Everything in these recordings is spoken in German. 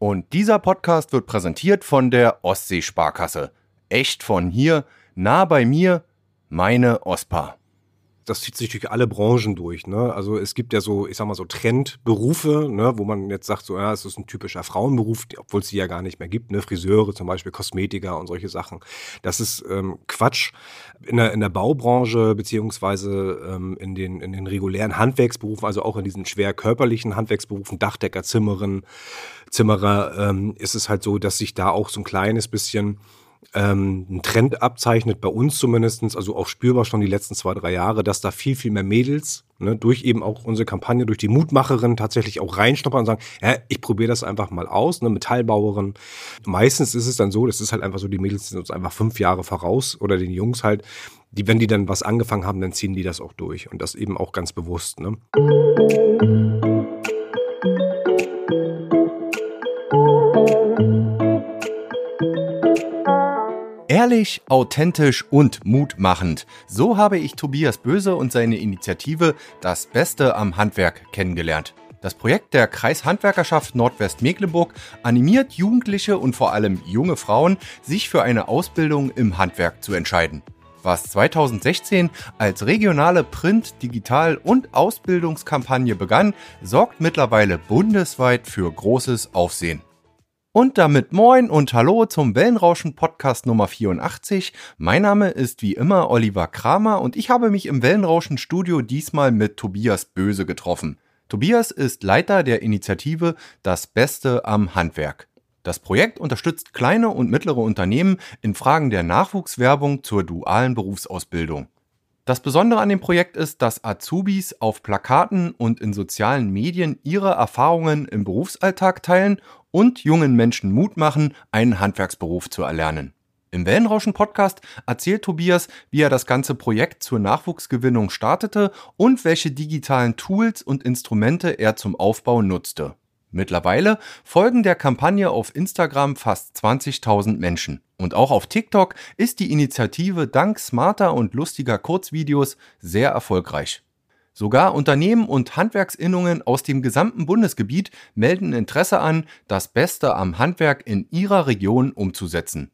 Und dieser Podcast wird präsentiert von der Ostseesparkasse. Echt von hier, nah bei mir, meine OSPA das zieht sich durch alle Branchen durch. Ne? Also es gibt ja so, ich sag mal so Trendberufe, ne? wo man jetzt sagt, so, ja, es ist ein typischer Frauenberuf, obwohl es sie ja gar nicht mehr gibt, ne? Friseure zum Beispiel, Kosmetiker und solche Sachen. Das ist ähm, Quatsch. In der, in der Baubranche beziehungsweise ähm, in, den, in den regulären Handwerksberufen, also auch in diesen schwer körperlichen Handwerksberufen, Dachdecker, Zimmerin, Zimmerer, ähm, ist es halt so, dass sich da auch so ein kleines bisschen ähm, ein Trend abzeichnet, bei uns zumindestens, also auch spürbar schon die letzten zwei, drei Jahre, dass da viel, viel mehr Mädels ne, durch eben auch unsere Kampagne, durch die Mutmacherin tatsächlich auch reinschnuppern und sagen, ja, ich probiere das einfach mal aus, ne, Metallbauerin. Meistens ist es dann so, das ist halt einfach so, die Mädels sind uns einfach fünf Jahre voraus oder den Jungs halt, die, wenn die dann was angefangen haben, dann ziehen die das auch durch und das eben auch ganz bewusst. Ne? Ehrlich, authentisch und mutmachend. So habe ich Tobias Böse und seine Initiative Das Beste am Handwerk kennengelernt. Das Projekt der Kreishandwerkerschaft Nordwestmecklenburg animiert Jugendliche und vor allem junge Frauen, sich für eine Ausbildung im Handwerk zu entscheiden. Was 2016 als regionale Print-, Digital- und Ausbildungskampagne begann, sorgt mittlerweile bundesweit für großes Aufsehen. Und damit moin und hallo zum Wellenrauschen Podcast Nummer 84. Mein Name ist wie immer Oliver Kramer und ich habe mich im Wellenrauschen Studio diesmal mit Tobias Böse getroffen. Tobias ist Leiter der Initiative Das Beste am Handwerk. Das Projekt unterstützt kleine und mittlere Unternehmen in Fragen der Nachwuchswerbung zur dualen Berufsausbildung. Das Besondere an dem Projekt ist, dass Azubis auf Plakaten und in sozialen Medien ihre Erfahrungen im Berufsalltag teilen und jungen Menschen Mut machen, einen Handwerksberuf zu erlernen. Im Wellenrauschen Podcast erzählt Tobias, wie er das ganze Projekt zur Nachwuchsgewinnung startete und welche digitalen Tools und Instrumente er zum Aufbau nutzte. Mittlerweile folgen der Kampagne auf Instagram fast 20.000 Menschen. Und auch auf TikTok ist die Initiative dank smarter und lustiger Kurzvideos sehr erfolgreich. Sogar Unternehmen und Handwerksinnungen aus dem gesamten Bundesgebiet melden Interesse an, das Beste am Handwerk in ihrer Region umzusetzen.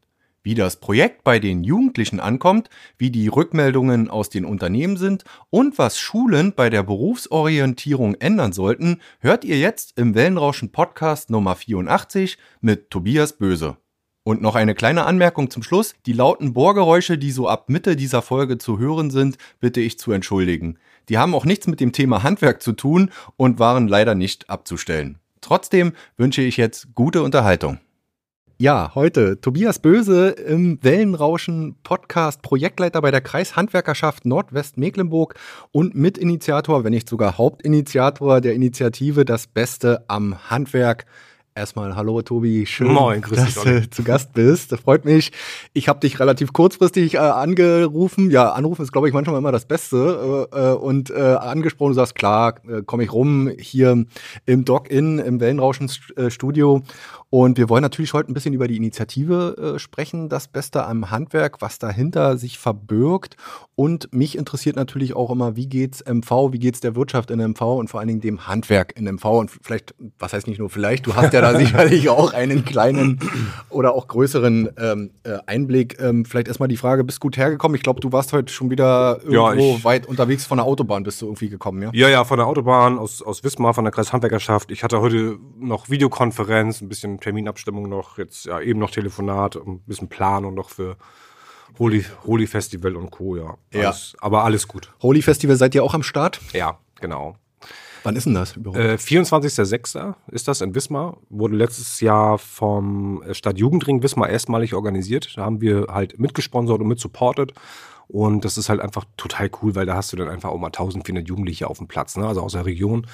Wie das Projekt bei den Jugendlichen ankommt, wie die Rückmeldungen aus den Unternehmen sind und was Schulen bei der Berufsorientierung ändern sollten, hört ihr jetzt im Wellenrauschen Podcast Nummer 84 mit Tobias Böse. Und noch eine kleine Anmerkung zum Schluss. Die lauten Bohrgeräusche, die so ab Mitte dieser Folge zu hören sind, bitte ich zu entschuldigen. Die haben auch nichts mit dem Thema Handwerk zu tun und waren leider nicht abzustellen. Trotzdem wünsche ich jetzt gute Unterhaltung. Ja, heute Tobias Böse im Wellenrauschen Podcast, Projektleiter bei der Kreishandwerkerschaft Nordwestmecklenburg und Mitinitiator, wenn nicht sogar Hauptinitiator der Initiative Das Beste am Handwerk. Erstmal hallo Tobi, schön, Moin, dass du zu Gast bist. Das freut mich. Ich habe dich relativ kurzfristig äh, angerufen. Ja, anrufen ist, glaube ich, manchmal immer das Beste. Äh, äh und äh, angesprochen, du sagst, klar, äh, komme ich rum hier im Dock-In, im Wellenrauschen-Studio. Und wir wollen natürlich heute ein bisschen über die Initiative äh, sprechen, das Beste am Handwerk, was dahinter sich verbirgt. Und mich interessiert natürlich auch immer, wie geht's MV, wie geht's der Wirtschaft in MV und vor allen Dingen dem Handwerk in MV. Und vielleicht, was heißt nicht nur vielleicht, du hast ja da sicherlich auch einen kleinen oder auch größeren ähm, äh, Einblick. Ähm, vielleicht erstmal die Frage, bist du gut hergekommen? Ich glaube, du warst heute schon wieder irgendwo ja, weit unterwegs von der Autobahn, bist du irgendwie gekommen, ja? Ja, ja, von der Autobahn aus, aus Wismar, von der Kreishandwerkerschaft. Ich hatte heute noch Videokonferenz, ein bisschen Terminabstimmung noch, jetzt ja eben noch Telefonat, ein bisschen Planung noch für Holy, Holy Festival und Co. Ja. Alles, ja. Aber alles gut. Holy Festival seid ihr auch am Start? Ja, genau. Wann ist denn das überhaupt? Äh, 24.06. ist das in Wismar. Wurde letztes Jahr vom Stadtjugendring Wismar erstmalig organisiert. Da haben wir halt mitgesponsert und mitsupportet. Und das ist halt einfach total cool, weil da hast du dann einfach auch mal 1400 Jugendliche auf dem Platz, ne? also aus der Region.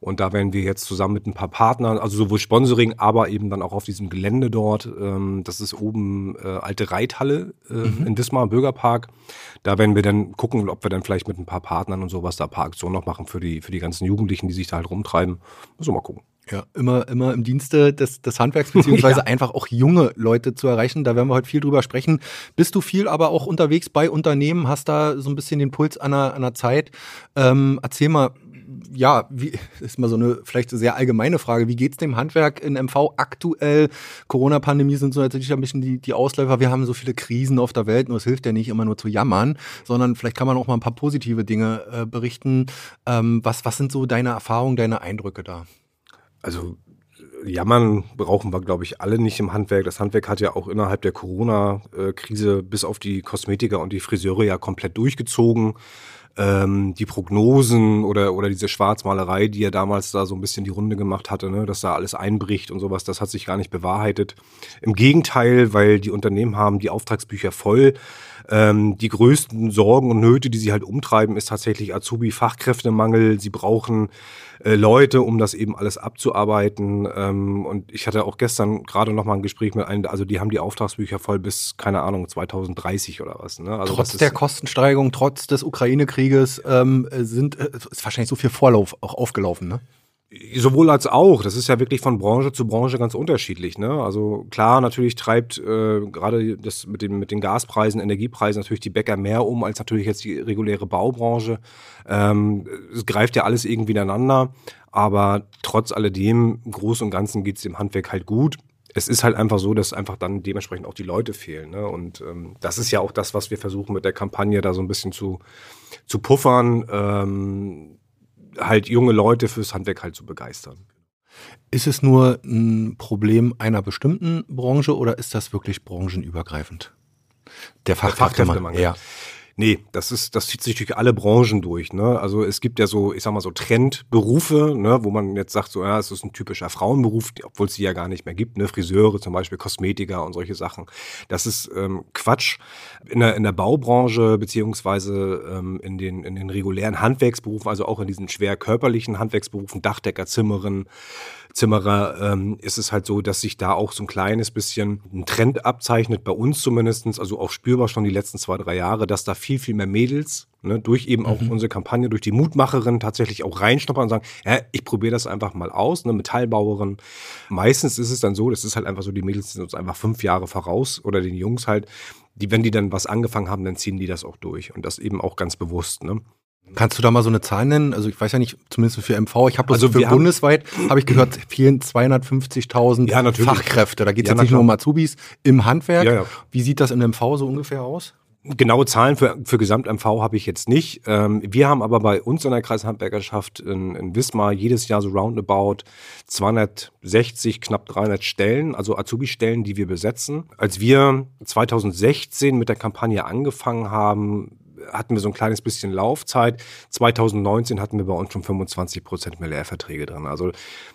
Und da werden wir jetzt zusammen mit ein paar Partnern, also sowohl Sponsoring, aber eben dann auch auf diesem Gelände dort. Ähm, das ist oben äh, alte Reithalle äh, mhm. in Wismar, Bürgerpark. Da werden wir dann gucken, ob wir dann vielleicht mit ein paar Partnern und sowas da ein paar Aktionen noch machen für die, für die ganzen Jugendlichen, die sich da halt rumtreiben. Müssen wir mal gucken. Ja, immer, immer im Dienste des, des Handwerks, beziehungsweise ja. einfach auch junge Leute zu erreichen. Da werden wir heute viel drüber sprechen. Bist du viel aber auch unterwegs bei Unternehmen, hast da so ein bisschen den Puls an der, an der Zeit. Ähm, erzähl mal, ja, wie, ist mal so eine vielleicht sehr allgemeine Frage. Wie geht's dem Handwerk in MV aktuell? Corona-Pandemie sind so natürlich ein bisschen die, die Ausläufer. Wir haben so viele Krisen auf der Welt, nur es hilft ja nicht immer nur zu jammern, sondern vielleicht kann man auch mal ein paar positive Dinge äh, berichten. Ähm, was, was sind so deine Erfahrungen, deine Eindrücke da? Also jammern brauchen wir, glaube ich, alle nicht im Handwerk. Das Handwerk hat ja auch innerhalb der Corona-Krise bis auf die Kosmetiker und die Friseure ja komplett durchgezogen ähm, die Prognosen oder, oder diese Schwarzmalerei, die ja damals da so ein bisschen die Runde gemacht hatte, ne, dass da alles einbricht und sowas, das hat sich gar nicht bewahrheitet. Im Gegenteil, weil die Unternehmen haben die Auftragsbücher voll. Ähm, die größten Sorgen und Nöte, die sie halt umtreiben, ist tatsächlich Azubi-Fachkräftemangel. Sie brauchen äh, Leute, um das eben alles abzuarbeiten. Ähm, und ich hatte auch gestern gerade noch mal ein Gespräch mit einem, also die haben die Auftragsbücher voll bis, keine Ahnung, 2030 oder was. Ne? Also trotz der Kostensteigerung, trotz des Ukraine-Krieges ähm, sind, äh, ist wahrscheinlich so viel Vorlauf auch aufgelaufen, ne? Sowohl als auch. Das ist ja wirklich von Branche zu Branche ganz unterschiedlich. Ne? Also klar, natürlich treibt äh, gerade das mit den, mit den Gaspreisen, Energiepreisen natürlich die Bäcker mehr um als natürlich jetzt die reguläre Baubranche. Ähm, es greift ja alles irgendwie ineinander. Aber trotz alledem, im Großen und Ganzen geht es dem Handwerk halt gut. Es ist halt einfach so, dass einfach dann dementsprechend auch die Leute fehlen. Ne? Und ähm, das ist ja auch das, was wir versuchen mit der Kampagne da so ein bisschen zu, zu puffern. Ähm, halt junge Leute fürs Handwerk halt zu begeistern. Ist es nur ein Problem einer bestimmten Branche oder ist das wirklich branchenübergreifend? Der Fachkräftemangel. Ja. Nee, das ist, das zieht sich durch alle Branchen durch. Ne? Also es gibt ja so, ich sag mal so Trendberufe, ne, wo man jetzt sagt, so ja, es ist ein typischer Frauenberuf, obwohl es sie ja gar nicht mehr gibt, ne? Friseure zum Beispiel, Kosmetiker und solche Sachen. Das ist ähm, Quatsch. In der, in der Baubranche beziehungsweise ähm, in, den, in den regulären Handwerksberufen, also auch in diesen schwer körperlichen Handwerksberufen, Dachdecker, Zimmerin, Zimmerer ähm, ist es halt so, dass sich da auch so ein kleines bisschen ein Trend abzeichnet, bei uns zumindestens, also auch spürbar schon die letzten zwei, drei Jahre, dass da viel, viel mehr Mädels ne, durch eben auch mhm. unsere Kampagne, durch die Mutmacherin tatsächlich auch reinschnuppern und sagen, ja, ich probiere das einfach mal aus, eine Metallbauerin. Meistens ist es dann so, das ist halt einfach so, die Mädels sind uns einfach fünf Jahre voraus oder den Jungs halt, die, wenn die dann was angefangen haben, dann ziehen die das auch durch und das eben auch ganz bewusst. Ne? Kannst du da mal so eine Zahl nennen? Also ich weiß ja nicht, zumindest für MV, ich habe also für bundesweit, habe ich gehört, fehlen 250.000 ja, Fachkräfte. Da geht es ja, jetzt nicht nur um Azubis im Handwerk. Ja, Wie sieht das in MV so ungefähr aus? Genaue Zahlen für, für Gesamt-MV habe ich jetzt nicht. Ähm, wir haben aber bei uns in der Kreishandwerkerschaft in, in Wismar jedes Jahr so roundabout 260, knapp 300 Stellen, also Azubi-Stellen, die wir besetzen. Als wir 2016 mit der Kampagne angefangen haben, hatten wir so ein kleines bisschen Laufzeit. 2019 hatten wir bei uns schon 25 Prozent mehr Lehrverträge drin. Also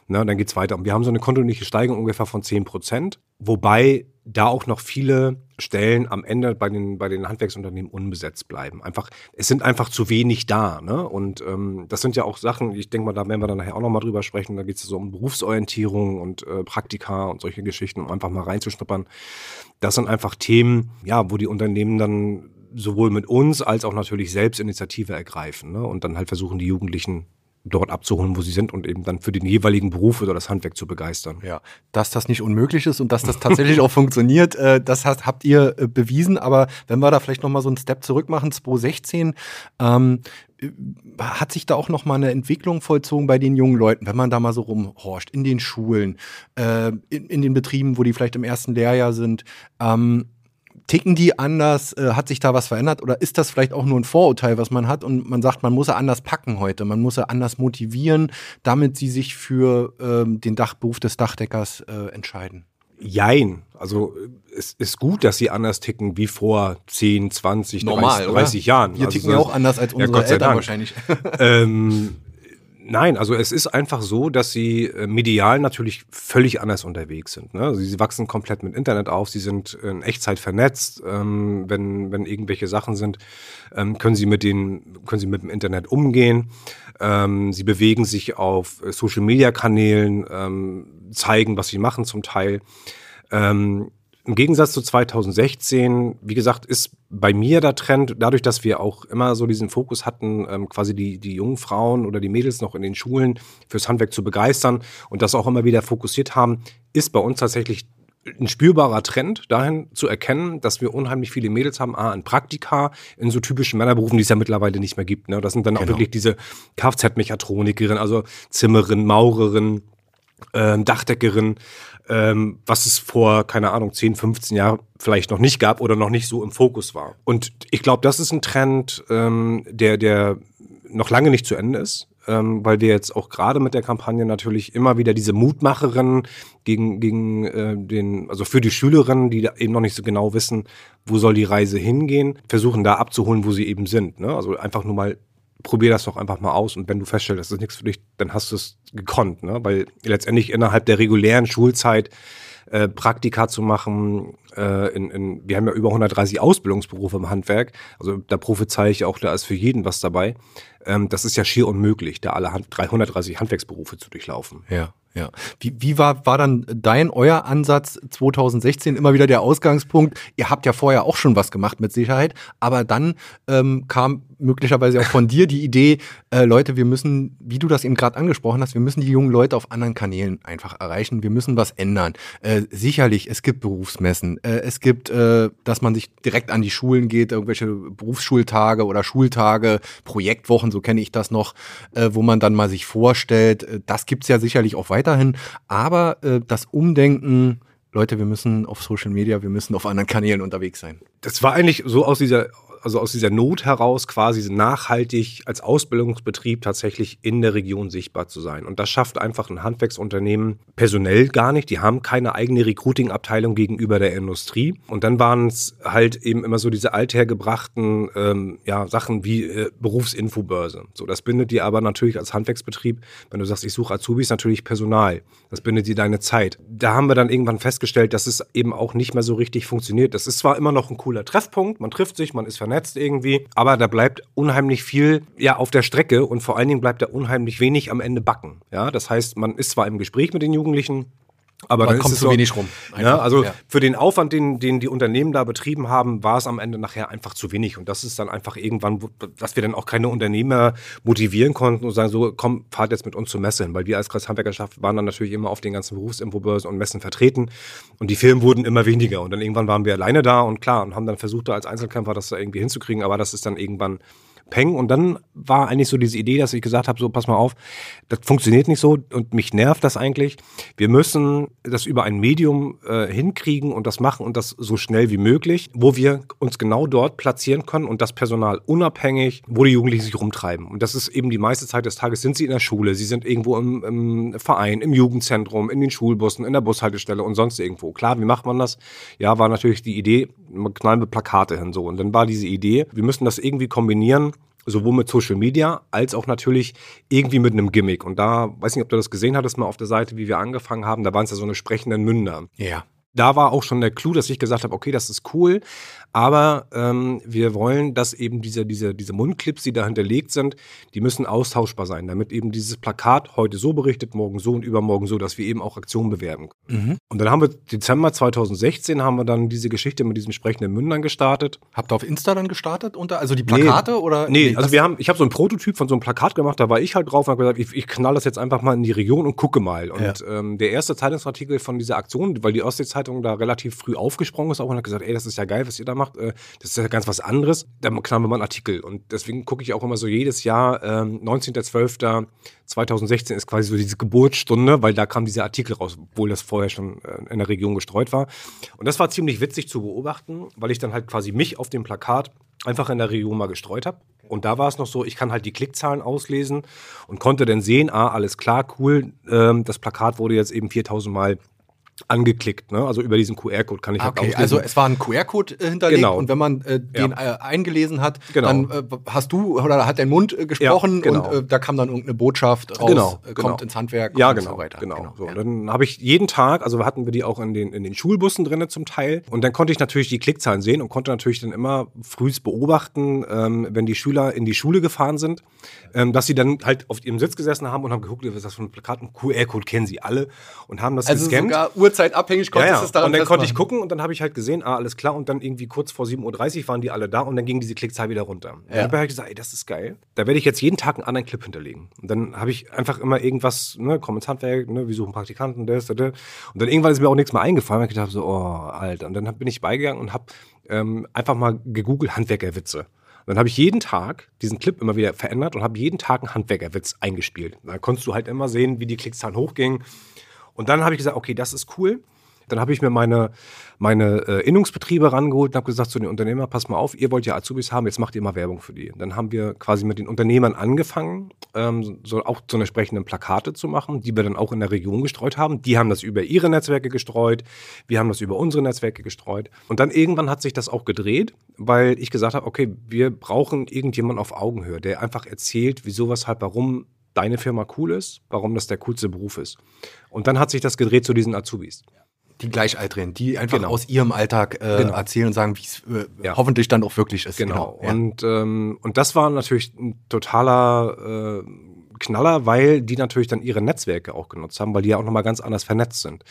ne, dann geht's weiter. Und wir haben so eine kontinuierliche Steigerung ungefähr von 10 Prozent, wobei da auch noch viele Stellen am Ende bei den, bei den Handwerksunternehmen unbesetzt bleiben. Einfach, es sind einfach zu wenig da. Ne? Und ähm, das sind ja auch Sachen, ich denke mal, da werden wir dann nachher auch nochmal drüber sprechen. Da geht es so um Berufsorientierung und äh, Praktika und solche Geschichten, um einfach mal reinzuschnuppern. Das sind einfach Themen, ja, wo die Unternehmen dann sowohl mit uns als auch natürlich selbst Initiative ergreifen ne? und dann halt versuchen, die Jugendlichen dort abzuholen, wo sie sind und eben dann für den jeweiligen Beruf oder das Handwerk zu begeistern. Ja, dass das nicht unmöglich ist und dass das tatsächlich auch funktioniert, äh, das hast, habt ihr äh, bewiesen. Aber wenn wir da vielleicht noch mal so einen Step zurück machen, 2016, ähm, hat sich da auch noch mal eine Entwicklung vollzogen bei den jungen Leuten, wenn man da mal so rumhorcht, in den Schulen, äh, in, in, den Betrieben, wo die vielleicht im ersten Lehrjahr sind. Ähm, ticken die anders? Äh, hat sich da was verändert? Oder ist das vielleicht auch nur ein Vorurteil, was man hat und man sagt, man muss sie anders packen heute, man muss sie anders motivieren, damit sie sich für ähm, den Dachberuf des Dachdeckers äh, entscheiden? Jein. Also es ist gut, dass sie anders ticken wie vor 10, 20, Normal, 30, 30 Jahren. Wir also, ticken ja auch anders als unsere ja, Eltern Dank. wahrscheinlich. ähm, Nein, also es ist einfach so, dass sie äh, medial natürlich völlig anders unterwegs sind. Ne? Sie wachsen komplett mit Internet auf, sie sind in Echtzeit vernetzt. Ähm, wenn, wenn irgendwelche Sachen sind, ähm, können sie mit den, können sie mit dem Internet umgehen. Ähm, sie bewegen sich auf Social Media Kanälen, ähm, zeigen, was sie machen zum Teil. Ähm, im Gegensatz zu 2016, wie gesagt, ist bei mir der Trend, dadurch, dass wir auch immer so diesen Fokus hatten, ähm, quasi die, die jungen Frauen oder die Mädels noch in den Schulen fürs Handwerk zu begeistern und das auch immer wieder fokussiert haben, ist bei uns tatsächlich ein spürbarer Trend dahin zu erkennen, dass wir unheimlich viele Mädels haben, A, in Praktika, in so typischen Männerberufen, die es ja mittlerweile nicht mehr gibt. Ne? Das sind dann genau. auch wirklich diese Kfz-Mechatronikerin, also Zimmerin, Maurerin, äh, Dachdeckerin, ähm, was es vor, keine Ahnung, 10, 15 Jahren vielleicht noch nicht gab oder noch nicht so im Fokus war. Und ich glaube, das ist ein Trend, ähm, der, der noch lange nicht zu Ende ist ähm, weil wir jetzt auch gerade mit der Kampagne natürlich immer wieder diese Mutmacherinnen gegen, gegen äh, den, also für die Schülerinnen, die eben noch nicht so genau wissen, wo soll die Reise hingehen, versuchen da abzuholen, wo sie eben sind. Ne? Also einfach nur mal probier das doch einfach mal aus und wenn du feststellst, das ist nichts für dich, dann hast du es gekonnt, ne? Weil letztendlich innerhalb der regulären Schulzeit äh, Praktika zu machen. Äh, in, in, wir haben ja über 130 Ausbildungsberufe im Handwerk. Also da prophezei ich auch, da ist für jeden was dabei. Ähm, das ist ja schier unmöglich, da alle Hand, 330 Handwerksberufe zu durchlaufen. Ja. Ja. Wie, wie war, war dann dein, euer Ansatz 2016 immer wieder der Ausgangspunkt? Ihr habt ja vorher auch schon was gemacht mit Sicherheit, aber dann ähm, kam möglicherweise auch von dir die Idee, äh, Leute, wir müssen, wie du das eben gerade angesprochen hast, wir müssen die jungen Leute auf anderen Kanälen einfach erreichen. Wir müssen was ändern. Äh, sicherlich, es gibt Berufsmessen, äh, es gibt, äh, dass man sich direkt an die Schulen geht, irgendwelche Berufsschultage oder Schultage, Projektwochen, so kenne ich das noch, äh, wo man dann mal sich vorstellt. Äh, das gibt's ja sicherlich auch weiterhin. Aber äh, das Umdenken, Leute, wir müssen auf Social Media, wir müssen auf anderen Kanälen unterwegs sein. Das war eigentlich so aus dieser also aus dieser Not heraus quasi nachhaltig als Ausbildungsbetrieb tatsächlich in der Region sichtbar zu sein. Und das schafft einfach ein Handwerksunternehmen personell gar nicht. Die haben keine eigene Recruiting-Abteilung gegenüber der Industrie. Und dann waren es halt eben immer so diese althergebrachten ähm, ja, Sachen wie äh, Berufsinfobörse. So, das bindet dir aber natürlich als Handwerksbetrieb, wenn du sagst, ich suche Azubis, natürlich Personal. Das bindet dir deine Zeit. Da haben wir dann irgendwann festgestellt, dass es eben auch nicht mehr so richtig funktioniert. Das ist zwar immer noch ein cooler Treffpunkt, man trifft sich, man ist vernetzt, vernetzt irgendwie. Aber da bleibt unheimlich viel ja auf der Strecke und vor allen Dingen bleibt da unheimlich wenig am Ende backen. Ja, das heißt, man ist zwar im Gespräch mit den Jugendlichen, aber da kommt zu so, wenig rum. Einfach, ja, also ja. für den Aufwand, den, den die Unternehmen da betrieben haben, war es am Ende nachher einfach zu wenig. Und das ist dann einfach irgendwann, dass wir dann auch keine Unternehmer motivieren konnten und sagen, so, komm, fahrt jetzt mit uns zur Messe hin. Weil wir als Kreishandwerkerschaft waren dann natürlich immer auf den ganzen Berufsinfobörsen und Messen vertreten. Und die Firmen wurden immer weniger. Und dann irgendwann waren wir alleine da und klar, und haben dann versucht, da als Einzelkämpfer das da irgendwie hinzukriegen. Aber das ist dann irgendwann Peng. Und dann war eigentlich so diese Idee, dass ich gesagt habe, so pass mal auf, das funktioniert nicht so und mich nervt das eigentlich. Wir müssen das über ein Medium äh, hinkriegen und das machen und das so schnell wie möglich, wo wir uns genau dort platzieren können und das Personal unabhängig, wo die Jugendlichen sich rumtreiben. Und das ist eben die meiste Zeit des Tages sind sie in der Schule, sie sind irgendwo im, im Verein, im Jugendzentrum, in den Schulbussen, in der Bushaltestelle und sonst irgendwo. Klar, wie macht man das? Ja, war natürlich die Idee, knallen wir Plakate hin so. Und dann war diese Idee, wir müssen das irgendwie kombinieren sowohl mit Social Media als auch natürlich irgendwie mit einem Gimmick. Und da, weiß nicht, ob du das gesehen hattest, mal auf der Seite, wie wir angefangen haben, da waren es ja so eine sprechenden Münder. Ja. Da war auch schon der Clou, dass ich gesagt habe, okay, das ist cool, aber ähm, wir wollen, dass eben diese, diese, diese Mundclips, die da hinterlegt sind, die müssen austauschbar sein, damit eben dieses Plakat heute so berichtet, morgen so und übermorgen so, dass wir eben auch Aktionen bewerben können. Mhm. Und dann haben wir Dezember 2016 haben wir dann diese Geschichte mit diesen sprechenden Mündern gestartet. Habt ihr auf Insta dann gestartet unter, also die Plakate nee, oder? Nee, also wir haben, ich habe so ein Prototyp von so einem Plakat gemacht, da war ich halt drauf und habe gesagt, ich, ich knall das jetzt einfach mal in die Region und gucke mal. Und ja. ähm, der erste Zeitungsartikel von dieser Aktion, weil die Ostsee-Zeitung da relativ früh aufgesprungen ist auch und hat gesagt, ey, das ist ja geil, was ihr da macht. Äh, das ist ja ganz was anderes. Da wir mal einen Artikel. Und deswegen gucke ich auch immer so jedes Jahr, ähm, 19.12.2016 ist quasi so diese Geburtsstunde, weil da kam dieser Artikel raus, obwohl das vorher schon äh, in der Region gestreut war. Und das war ziemlich witzig zu beobachten, weil ich dann halt quasi mich auf dem Plakat einfach in der Region mal gestreut habe. Und da war es noch so, ich kann halt die Klickzahlen auslesen und konnte dann sehen, ah, alles klar, cool, ähm, das Plakat wurde jetzt eben 4000 Mal angeklickt, ne? Also über diesen QR-Code kann ich halt okay, also es war ein QR-Code äh, hinterlegt genau. und wenn man äh, den ja. äh, eingelesen hat, genau. dann äh, hast du oder hat dein Mund äh, gesprochen ja, genau. und äh, da kam dann irgendeine Botschaft raus, genau, kommt genau. ins Handwerk ja, genau, und so weiter. Genau. genau. So, ja. Dann habe ich jeden Tag, also hatten wir die auch in den in den Schulbussen drinne zum Teil und dann konnte ich natürlich die Klickzahlen sehen und konnte natürlich dann immer frühs beobachten, ähm, wenn die Schüler in die Schule gefahren sind, ähm, dass sie dann halt auf ihrem Sitz gesessen haben und haben geguckt, was ist das für ein Plakat, ein QR-Code kennen sie alle und haben das also gescannt. Sogar Uhrzeit abhängig konntest ja, ja. es daran Und dann konnte ich gucken und dann habe ich halt gesehen, ah, alles klar. Und dann irgendwie kurz vor 7.30 Uhr waren die alle da und dann ging diese Klickzahl wieder runter. Und ja. dann habe ich gesagt, ey, das ist geil. Da werde ich jetzt jeden Tag einen anderen Clip hinterlegen. Und dann habe ich einfach immer irgendwas, ne, komm ins Handwerk, ne, wir suchen Praktikanten, das, das, das. Und dann irgendwann ist mir auch nichts mehr eingefallen. Und ich dachte so, oh, Alter. Und dann bin ich beigegangen und habe ähm, einfach mal gegoogelt Handwerkerwitze. Und dann habe ich jeden Tag diesen Clip immer wieder verändert und habe jeden Tag einen Handwerkerwitz eingespielt. Da konntest du halt immer sehen, wie die Klickzahlen hochgingen. Und dann habe ich gesagt, okay, das ist cool. Dann habe ich mir meine, meine äh, Innungsbetriebe rangeholt und habe gesagt zu den Unternehmern, pass mal auf, ihr wollt ja Azubis haben, jetzt macht ihr mal Werbung für die. Dann haben wir quasi mit den Unternehmern angefangen, ähm, so auch zu entsprechenden Plakate zu machen, die wir dann auch in der Region gestreut haben. Die haben das über ihre Netzwerke gestreut, wir haben das über unsere Netzwerke gestreut. Und dann irgendwann hat sich das auch gedreht, weil ich gesagt habe, okay, wir brauchen irgendjemanden auf Augenhöhe, der einfach erzählt, wieso, weshalb, warum deine Firma cool ist, warum das der coolste Beruf ist. Und dann hat sich das gedreht zu diesen Azubis die Gleichaltrigen, die einfach genau. aus ihrem Alltag äh, genau. erzählen und sagen, wie es äh, ja. hoffentlich dann auch wirklich ist. Genau. genau. Ja. Und, ähm, und das war natürlich ein totaler äh, Knaller, weil die natürlich dann ihre Netzwerke auch genutzt haben, weil die ja auch nochmal ganz anders vernetzt sind.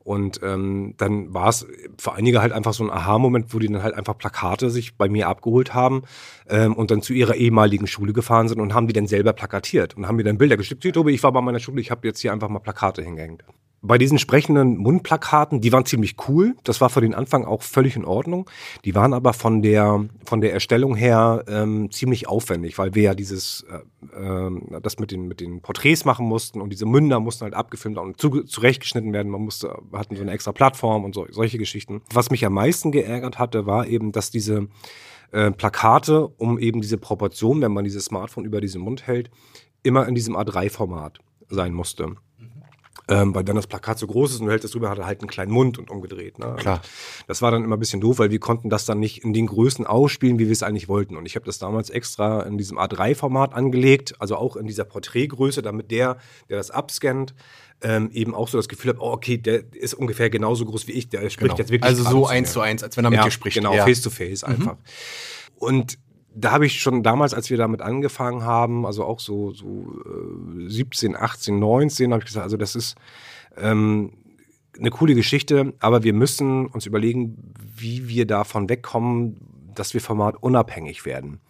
Und ähm, dann war es für einige halt einfach so ein Aha-Moment, wo die dann halt einfach Plakate sich bei mir abgeholt haben ähm, und dann zu ihrer ehemaligen Schule gefahren sind und haben die dann selber plakatiert und haben mir dann Bilder geschickt. Tobi, ich war bei meiner Schule, ich habe jetzt hier einfach mal Plakate hingehängt bei diesen sprechenden Mundplakaten, die waren ziemlich cool. Das war für den Anfang auch völlig in Ordnung. Die waren aber von der von der Erstellung her ähm, ziemlich aufwendig, weil wir ja dieses äh, äh, das mit den mit den Porträts machen mussten und diese Münder mussten halt abgefilmt und zu, zurechtgeschnitten werden. Man musste hatten so eine extra Plattform und so, solche Geschichten. Was mich am meisten geärgert hatte, war eben, dass diese äh, Plakate, um eben diese Proportion, wenn man dieses Smartphone über diesen Mund hält, immer in diesem A3-Format sein musste. Ähm, weil dann das Plakat so groß ist und du hältst es drüber, hat er halt einen kleinen Mund und umgedreht. Ne? Klar. Das war dann immer ein bisschen doof, weil wir konnten das dann nicht in den Größen ausspielen, wie wir es eigentlich wollten. Und ich habe das damals extra in diesem A3-Format angelegt, also auch in dieser Porträtgröße, damit der, der das abscannt, ähm, eben auch so das Gefühl hat, oh, okay, der ist ungefähr genauso groß wie ich, der spricht genau. jetzt wirklich. Also so eins zu eins, als wenn er mit ja, dir spricht. Genau, face to face einfach. Mhm. Und da habe ich schon damals, als wir damit angefangen haben, also auch so, so äh, 17, 18, 19, habe ich gesagt, also das ist ähm, eine coole Geschichte, aber wir müssen uns überlegen, wie wir davon wegkommen, dass wir formatunabhängig werden.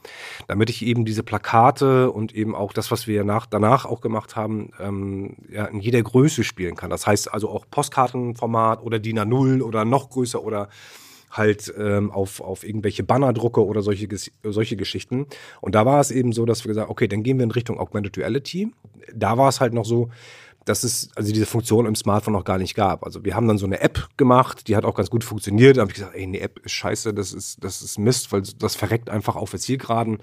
Damit ich eben diese Plakate und eben auch das, was wir nach, danach auch gemacht haben, ähm, ja, in jeder Größe spielen kann. Das heißt also auch Postkartenformat oder DIN A0 oder noch größer oder halt ähm, auf, auf irgendwelche Bannerdrucke oder solche, solche Geschichten. Und da war es eben so, dass wir gesagt okay, dann gehen wir in Richtung Augmented Reality. Da war es halt noch so, dass es also diese Funktion im Smartphone noch gar nicht gab. Also wir haben dann so eine App gemacht, die hat auch ganz gut funktioniert. Da habe ich gesagt, ey, eine App ist scheiße, das ist, das ist Mist, weil das verreckt einfach auf der Zielgeraden.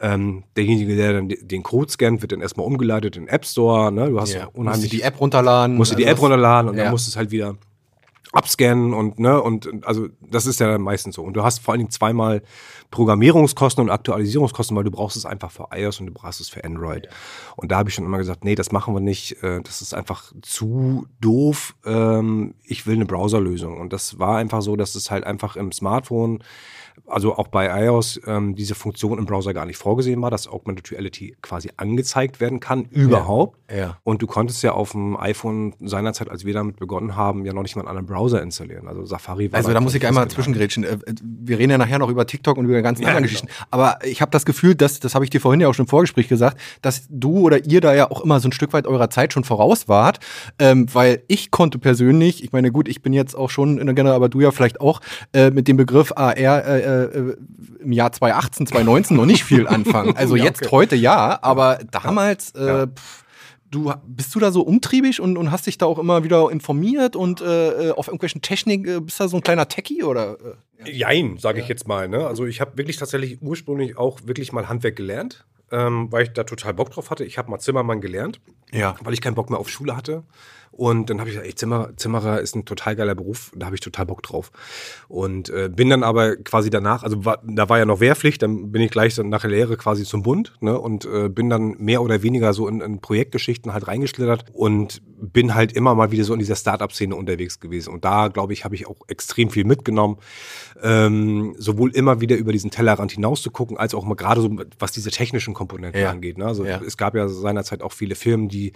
Ähm, derjenige, der dann den Code scannt, wird dann erstmal umgeleitet in den App Store. Ne? Du hast ja, unheimlich musst die App runterladen. Musst du die App runterladen und ja. dann musst du es halt wieder abscannen und ne und also das ist ja meistens so und du hast vor allen Dingen zweimal Programmierungskosten und Aktualisierungskosten, weil du brauchst es einfach für iOS und du brauchst es für Android. Und da habe ich schon immer gesagt, nee, das machen wir nicht, äh, das ist einfach zu doof. Ähm, ich will eine Browserlösung und das war einfach so, dass es halt einfach im Smartphone also auch bei iOS ähm, diese Funktion im Browser gar nicht vorgesehen war, dass Augmented Reality quasi angezeigt werden kann, überhaupt. Ja, ja. Und du konntest ja auf dem iPhone seinerzeit, als wir damit begonnen haben, ja noch nicht mal einen anderen Browser installieren. Also Safari war. Also da muss ich einmal zwischengrätschen. Äh, wir reden ja nachher noch über TikTok und über die ganzen ja, anderen genau. Geschichten. Aber ich habe das Gefühl, dass, das habe ich dir vorhin ja auch schon im Vorgespräch gesagt, dass du oder ihr da ja auch immer so ein Stück weit eurer Zeit schon voraus wart. Ähm, weil ich konnte persönlich, ich meine, gut, ich bin jetzt auch schon in der Generation, aber du ja vielleicht auch, äh, mit dem Begriff AR äh, äh, äh, im Jahr 2018, 2019 noch nicht viel anfangen. Also ja, jetzt okay. heute ja, aber damals, äh, pff, du bist du da so umtriebig und, und hast dich da auch immer wieder informiert und äh, äh auf irgendwelchen Technik, äh, bist da so ein kleiner Techie oder? Äh? Jein, sage ich jetzt mal. Ne? Also ich habe wirklich tatsächlich ursprünglich auch wirklich mal Handwerk gelernt, ähm, weil ich da total Bock drauf hatte. Ich habe mal Zimmermann gelernt, ja. weil ich keinen Bock mehr auf Schule hatte. Und dann habe ich gesagt, ey, Zimmer, Zimmerer ist ein total geiler Beruf, da habe ich total Bock drauf. Und äh, bin dann aber quasi danach, also war, da war ja noch Wehrpflicht, dann bin ich gleich so nach der Lehre quasi zum Bund ne, und äh, bin dann mehr oder weniger so in, in Projektgeschichten halt reingeschlittert und bin halt immer mal wieder so in dieser Startup-Szene unterwegs gewesen. Und da, glaube ich, habe ich auch extrem viel mitgenommen. Ähm, sowohl immer wieder über diesen Tellerrand hinaus zu gucken, als auch mal gerade so, was diese technischen Komponenten ja. angeht. Ne? Also ja. es gab ja seinerzeit auch viele Firmen, die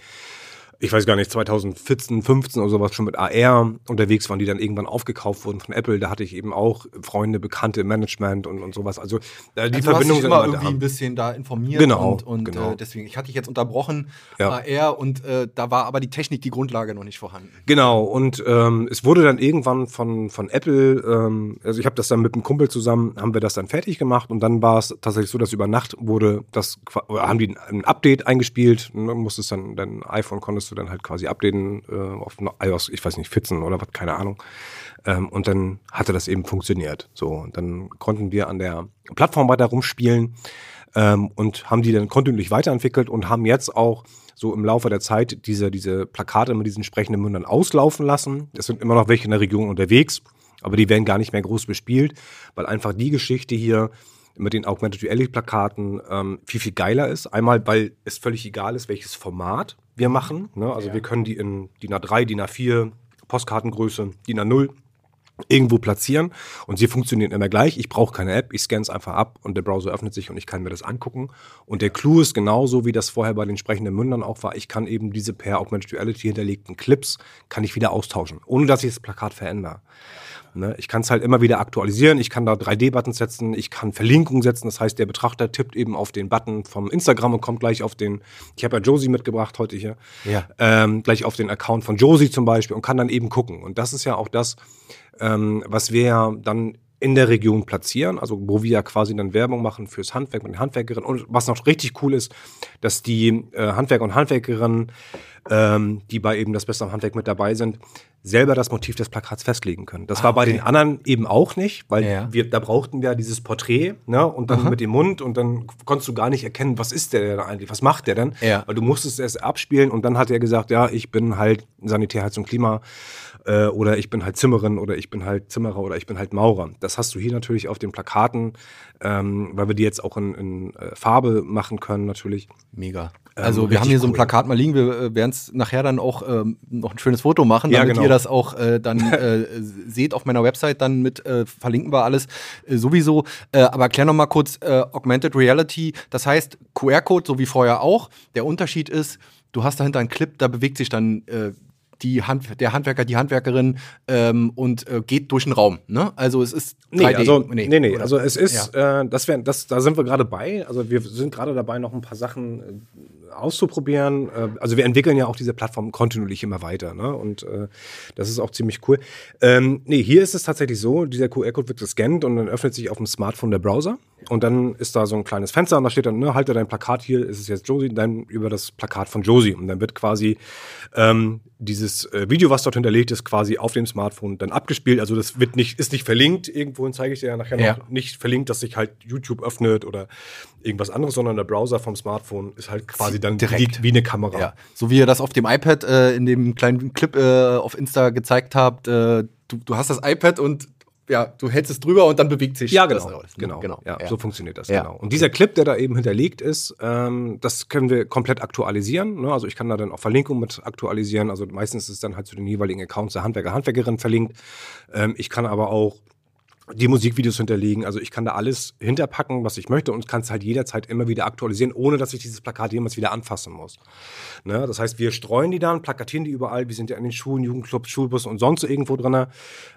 ich weiß gar nicht, 2014, 15 oder sowas schon mit AR unterwegs waren, die dann irgendwann aufgekauft wurden von Apple. Da hatte ich eben auch Freunde, Bekannte im Management und, und sowas. Also äh, die also Verbindung sind immer irgendwie da. ein bisschen da informiert genau, und, und genau. Äh, deswegen, ich hatte dich jetzt unterbrochen, ja. AR und äh, da war aber die Technik, die Grundlage noch nicht vorhanden. Genau und ähm, es wurde dann irgendwann von, von Apple, ähm, also ich habe das dann mit einem Kumpel zusammen, haben wir das dann fertig gemacht und dann war es tatsächlich so, dass über Nacht wurde das, haben die ein Update eingespielt, dann musstest dann dein iPhone konntest musst du dann halt quasi updaten äh, auf iOS, ich weiß nicht, 14 oder was, keine Ahnung. Ähm, und dann hatte das eben funktioniert. So, und dann konnten wir an der Plattform weiter rumspielen ähm, und haben die dann kontinuierlich weiterentwickelt und haben jetzt auch so im Laufe der Zeit diese, diese Plakate mit diesen sprechenden Mündern auslaufen lassen. Es sind immer noch welche in der Region unterwegs, aber die werden gar nicht mehr groß bespielt, weil einfach die Geschichte hier mit den Augmented Reality Plakaten ähm, viel, viel geiler ist. Einmal, weil es völlig egal ist, welches Format wir machen. Ne? Also ja. wir können die in DIN A3, DIN A4, Postkartengröße, DIN A0 irgendwo platzieren und sie funktionieren immer gleich. Ich brauche keine App, ich scanne es einfach ab und der Browser öffnet sich und ich kann mir das angucken. Und der Clou ist genauso, wie das vorher bei den sprechenden Mündern auch war. Ich kann eben diese per Augmented Reality hinterlegten Clips kann ich wieder austauschen, ohne dass ich das Plakat verändere. Ne? Ich kann es halt immer wieder aktualisieren, ich kann da 3D-Buttons setzen, ich kann Verlinkungen setzen, das heißt, der Betrachter tippt eben auf den Button vom Instagram und kommt gleich auf den, ich habe ja Josie mitgebracht heute hier, ja. ähm, gleich auf den Account von Josie zum Beispiel und kann dann eben gucken. Und das ist ja auch das, ähm, was wir ja dann in der Region platzieren, also wo wir ja quasi dann Werbung machen fürs Handwerk mit den Handwerkerinnen. Und was noch richtig cool ist, dass die äh, Handwerker und Handwerkerinnen, ähm, die bei eben das Beste am Handwerk mit dabei sind, selber das Motiv des Plakats festlegen können. Das ah, war bei okay. den anderen eben auch nicht, weil ja. wir, da brauchten wir dieses Porträt ne, und dann Aha. mit dem Mund und dann konntest du gar nicht erkennen, was ist der denn eigentlich, was macht der denn? Ja. Weil du musstest es abspielen und dann hat er gesagt, ja, ich bin halt Sanitärheizung Klima äh, oder ich bin halt Zimmerin oder ich bin halt Zimmerer oder ich bin halt Maurer. Das hast du hier natürlich auf den Plakaten, ähm, weil wir die jetzt auch in, in äh, Farbe machen können natürlich. Mega. Ähm, also ähm, wir haben hier cool. so ein Plakat mal liegen, wir äh, werden es nachher dann auch ähm, noch ein schönes Foto machen, damit ja, genau. ihr das auch äh, dann äh, seht auf meiner Website, dann mit äh, verlinken wir alles äh, sowieso. Äh, aber erklär noch mal kurz Augmented Reality, das heißt QR-Code, so wie vorher auch. Der Unterschied ist, du hast dahinter einen Clip, da bewegt sich dann die Hand, der Handwerker, die Handwerkerin ähm, und äh, geht durch den Raum. Ne? Also es ist 3D. Nee, also, nee, nee, nee. also es ist, ja. äh, das wär, das, da sind wir gerade bei. Also wir sind gerade dabei, noch ein paar Sachen äh, auszuprobieren. Äh, also wir entwickeln ja auch diese Plattform kontinuierlich immer weiter. Ne? Und äh, das ist auch ziemlich cool. Ähm, nee, hier ist es tatsächlich so, dieser QR-Code wird gescannt und dann öffnet sich auf dem Smartphone der Browser. Und dann ist da so ein kleines Fenster und da steht dann, ne, halte dein Plakat hier, ist es jetzt Josie, dann über das Plakat von Josie. Und dann wird quasi ähm, dieses äh, Video, was dort hinterlegt ist, quasi auf dem Smartphone dann abgespielt. Also das wird nicht, ist nicht verlinkt, irgendwohin zeige ich dir ja nachher ja. noch, nicht verlinkt, dass sich halt YouTube öffnet oder irgendwas anderes, sondern der Browser vom Smartphone ist halt quasi dann direkt wie eine Kamera. Ja. So wie ihr das auf dem iPad äh, in dem kleinen Clip äh, auf Insta gezeigt habt, äh, du, du hast das iPad und ja, du hältst es drüber und dann bewegt sich ja, genau, das Genau, genau. Ja, ja, so funktioniert das, ja. genau. Und dieser Clip, der da eben hinterlegt ist, ähm, das können wir komplett aktualisieren. Ne? Also ich kann da dann auch Verlinkungen mit aktualisieren. Also meistens ist es dann halt zu den jeweiligen Accounts der Handwerker, Handwerkerin verlinkt. Ähm, ich kann aber auch die Musikvideos hinterlegen. Also ich kann da alles hinterpacken, was ich möchte und kann es halt jederzeit immer wieder aktualisieren, ohne dass ich dieses Plakat jemals wieder anfassen muss. Ne? Das heißt, wir streuen die dann, plakatieren die überall. Wir sind ja in den Schulen, Jugendclubs, Schulbussen und sonst irgendwo drin.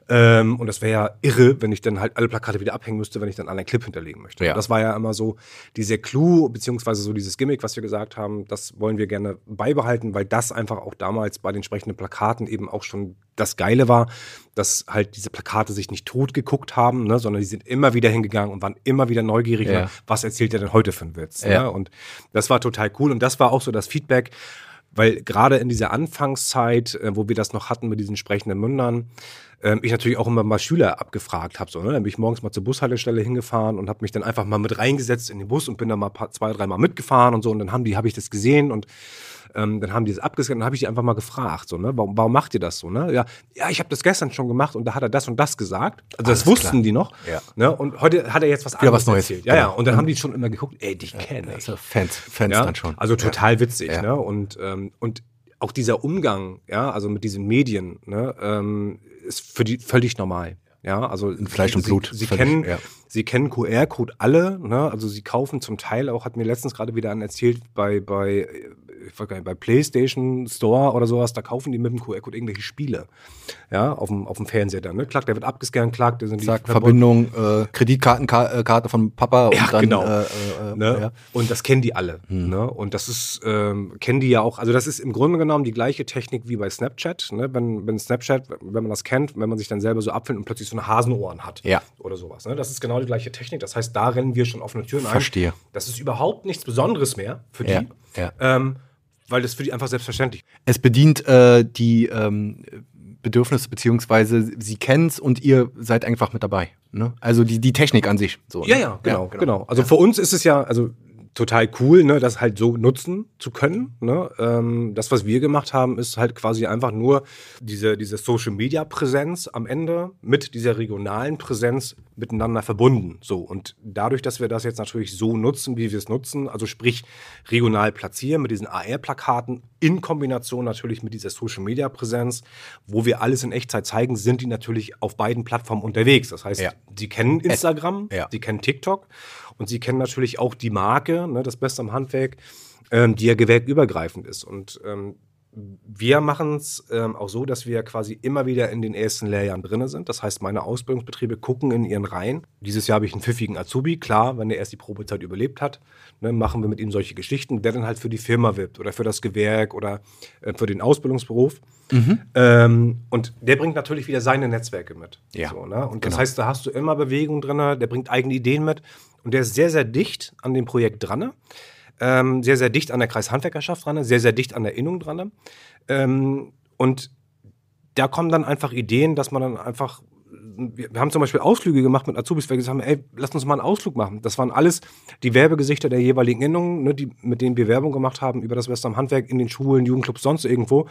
Ähm, und das wäre ja irre, wenn ich dann halt alle Plakate wieder abhängen müsste, wenn ich dann einen Clip hinterlegen möchte. Ja. Das war ja immer so dieser Clou, beziehungsweise so dieses Gimmick, was wir gesagt haben, das wollen wir gerne beibehalten, weil das einfach auch damals bei den entsprechenden Plakaten eben auch schon das Geile war, dass halt diese Plakate sich nicht tot geguckt haben, ne, sondern die sind immer wieder hingegangen und waren immer wieder neugierig, ja. ne, was erzählt er denn heute für einen Witz. Ja. Ne? Und das war total cool. Und das war auch so das Feedback, weil gerade in dieser Anfangszeit, äh, wo wir das noch hatten mit diesen sprechenden Mündern, äh, ich natürlich auch immer mal Schüler abgefragt habe. So, ne? Dann bin ich morgens mal zur Bushaltestelle hingefahren und habe mich dann einfach mal mit reingesetzt in den Bus und bin dann mal zwei, dreimal mitgefahren und so. Und dann haben die, habe ich das gesehen und ähm, dann haben die es abgescannt und dann habe ich die einfach mal gefragt, so, ne, warum, warum macht ihr das so, ne? Ja, ja ich habe das gestern schon gemacht und da hat er das und das gesagt. Also das wussten klar. die noch. Ja. Ne? Und heute hat er jetzt was anderes was Neues. erzählt. Ja, ja. Und dann haben die schon immer geguckt, ey, dich kenne ich. Also Fans, Fans ja? dann schon. Also total witzig, ja. ne? Und, ähm, und auch dieser Umgang, ja, also mit diesen Medien, ne, ähm, ist für die völlig normal. Ja, also In Fleisch und sie, Blut. Sie, Völlig, kennen, ja. Sie kennen QR-Code alle. Ne? Also sie kaufen zum Teil auch, hat mir letztens gerade wieder einen erzählt, bei, bei, ich weiß gar nicht, bei PlayStation Store oder sowas, da kaufen die mit dem QR-Code irgendwelche Spiele. Ja, auf dem, auf dem Fernseher dann. Ne? Klack, der wird abgescannt, klack, da sind die Zack. Verbindung, äh, Kreditkartenkarte von Papa Ja, und dann genau. äh, äh, Ne? ja. Und das kennen die alle. Ne? Und das ist, ähm, kennen die ja auch, also das ist im Grunde genommen die gleiche Technik wie bei Snapchat. Ne? Wenn, wenn Snapchat, wenn man das kennt, wenn man sich dann selber so abfilmt und plötzlich so eine Hasenohren hat Ja. oder sowas. Ne? Das ist genau die gleiche Technik. Das heißt, da rennen wir schon offene Türen ein. Verstehe. Das ist überhaupt nichts Besonderes mehr für Ja, die, ja. Ähm, weil das für die einfach selbstverständlich Es bedient äh, die ähm, Bedürfnisse, beziehungsweise sie kennt's und ihr seid einfach mit dabei. Ne? Also die, die Technik an sich. So, Ja, ne? ja, genau, genau. Also für uns ist es ja, also total cool, ne, das halt so nutzen zu können. Ne? Ähm, das, was wir gemacht haben, ist halt quasi einfach nur diese, diese Social Media Präsenz am Ende mit dieser regionalen Präsenz miteinander verbunden. So und dadurch, dass wir das jetzt natürlich so nutzen, wie wir es nutzen, also sprich regional platzieren mit diesen AR-Plakaten in Kombination natürlich mit dieser Social Media Präsenz, wo wir alles in Echtzeit zeigen, sind die natürlich auf beiden Plattformen unterwegs. Das heißt, Ja. sie kennen Instagram, Ja. sie kennen TikTok und sie kennen natürlich auch die Marke, ne, das Beste am Handwerk, ähm, die ja gewerkübergreifend ist. Und ähm, wir machen es ähm, auch so, dass wir quasi immer wieder in den ersten Lehrjahren drin sind. Das heißt, meine Ausbildungsbetriebe gucken in ihren Reihen. Dieses Jahr habe ich einen pfiffigen Azubi, klar, wenn er erst die Probezeit überlebt hat, ne, machen wir mit ihm solche Geschichten, der dann halt für die Firma wirbt oder für das Gewerk oder äh, für den Ausbildungsberuf. Ähm, und der bringt natürlich wieder seine Netzwerke mit. Ja, So, ne? Und das genau. heißt, da hast du immer Bewegung drin, der bringt eigene Ideen mit und der ist sehr, sehr dicht an dem Projekt dran. Ähm, sehr, sehr dicht an der Kreishandwerkerschaft dran, sehr, sehr dicht an der Innung dran. Ähm, und da kommen dann einfach Ideen, dass man dann einfach. Wir haben zum Beispiel Ausflüge gemacht mit Azubis, weil wir gesagt haben, ey, lass uns mal einen Ausflug machen. Das waren alles die Werbegesichter der jeweiligen Innungen, ne, die, mit denen wir Werbung gemacht haben über das Western Handwerk in den Schulen, Jugendclubs, sonst irgendwo.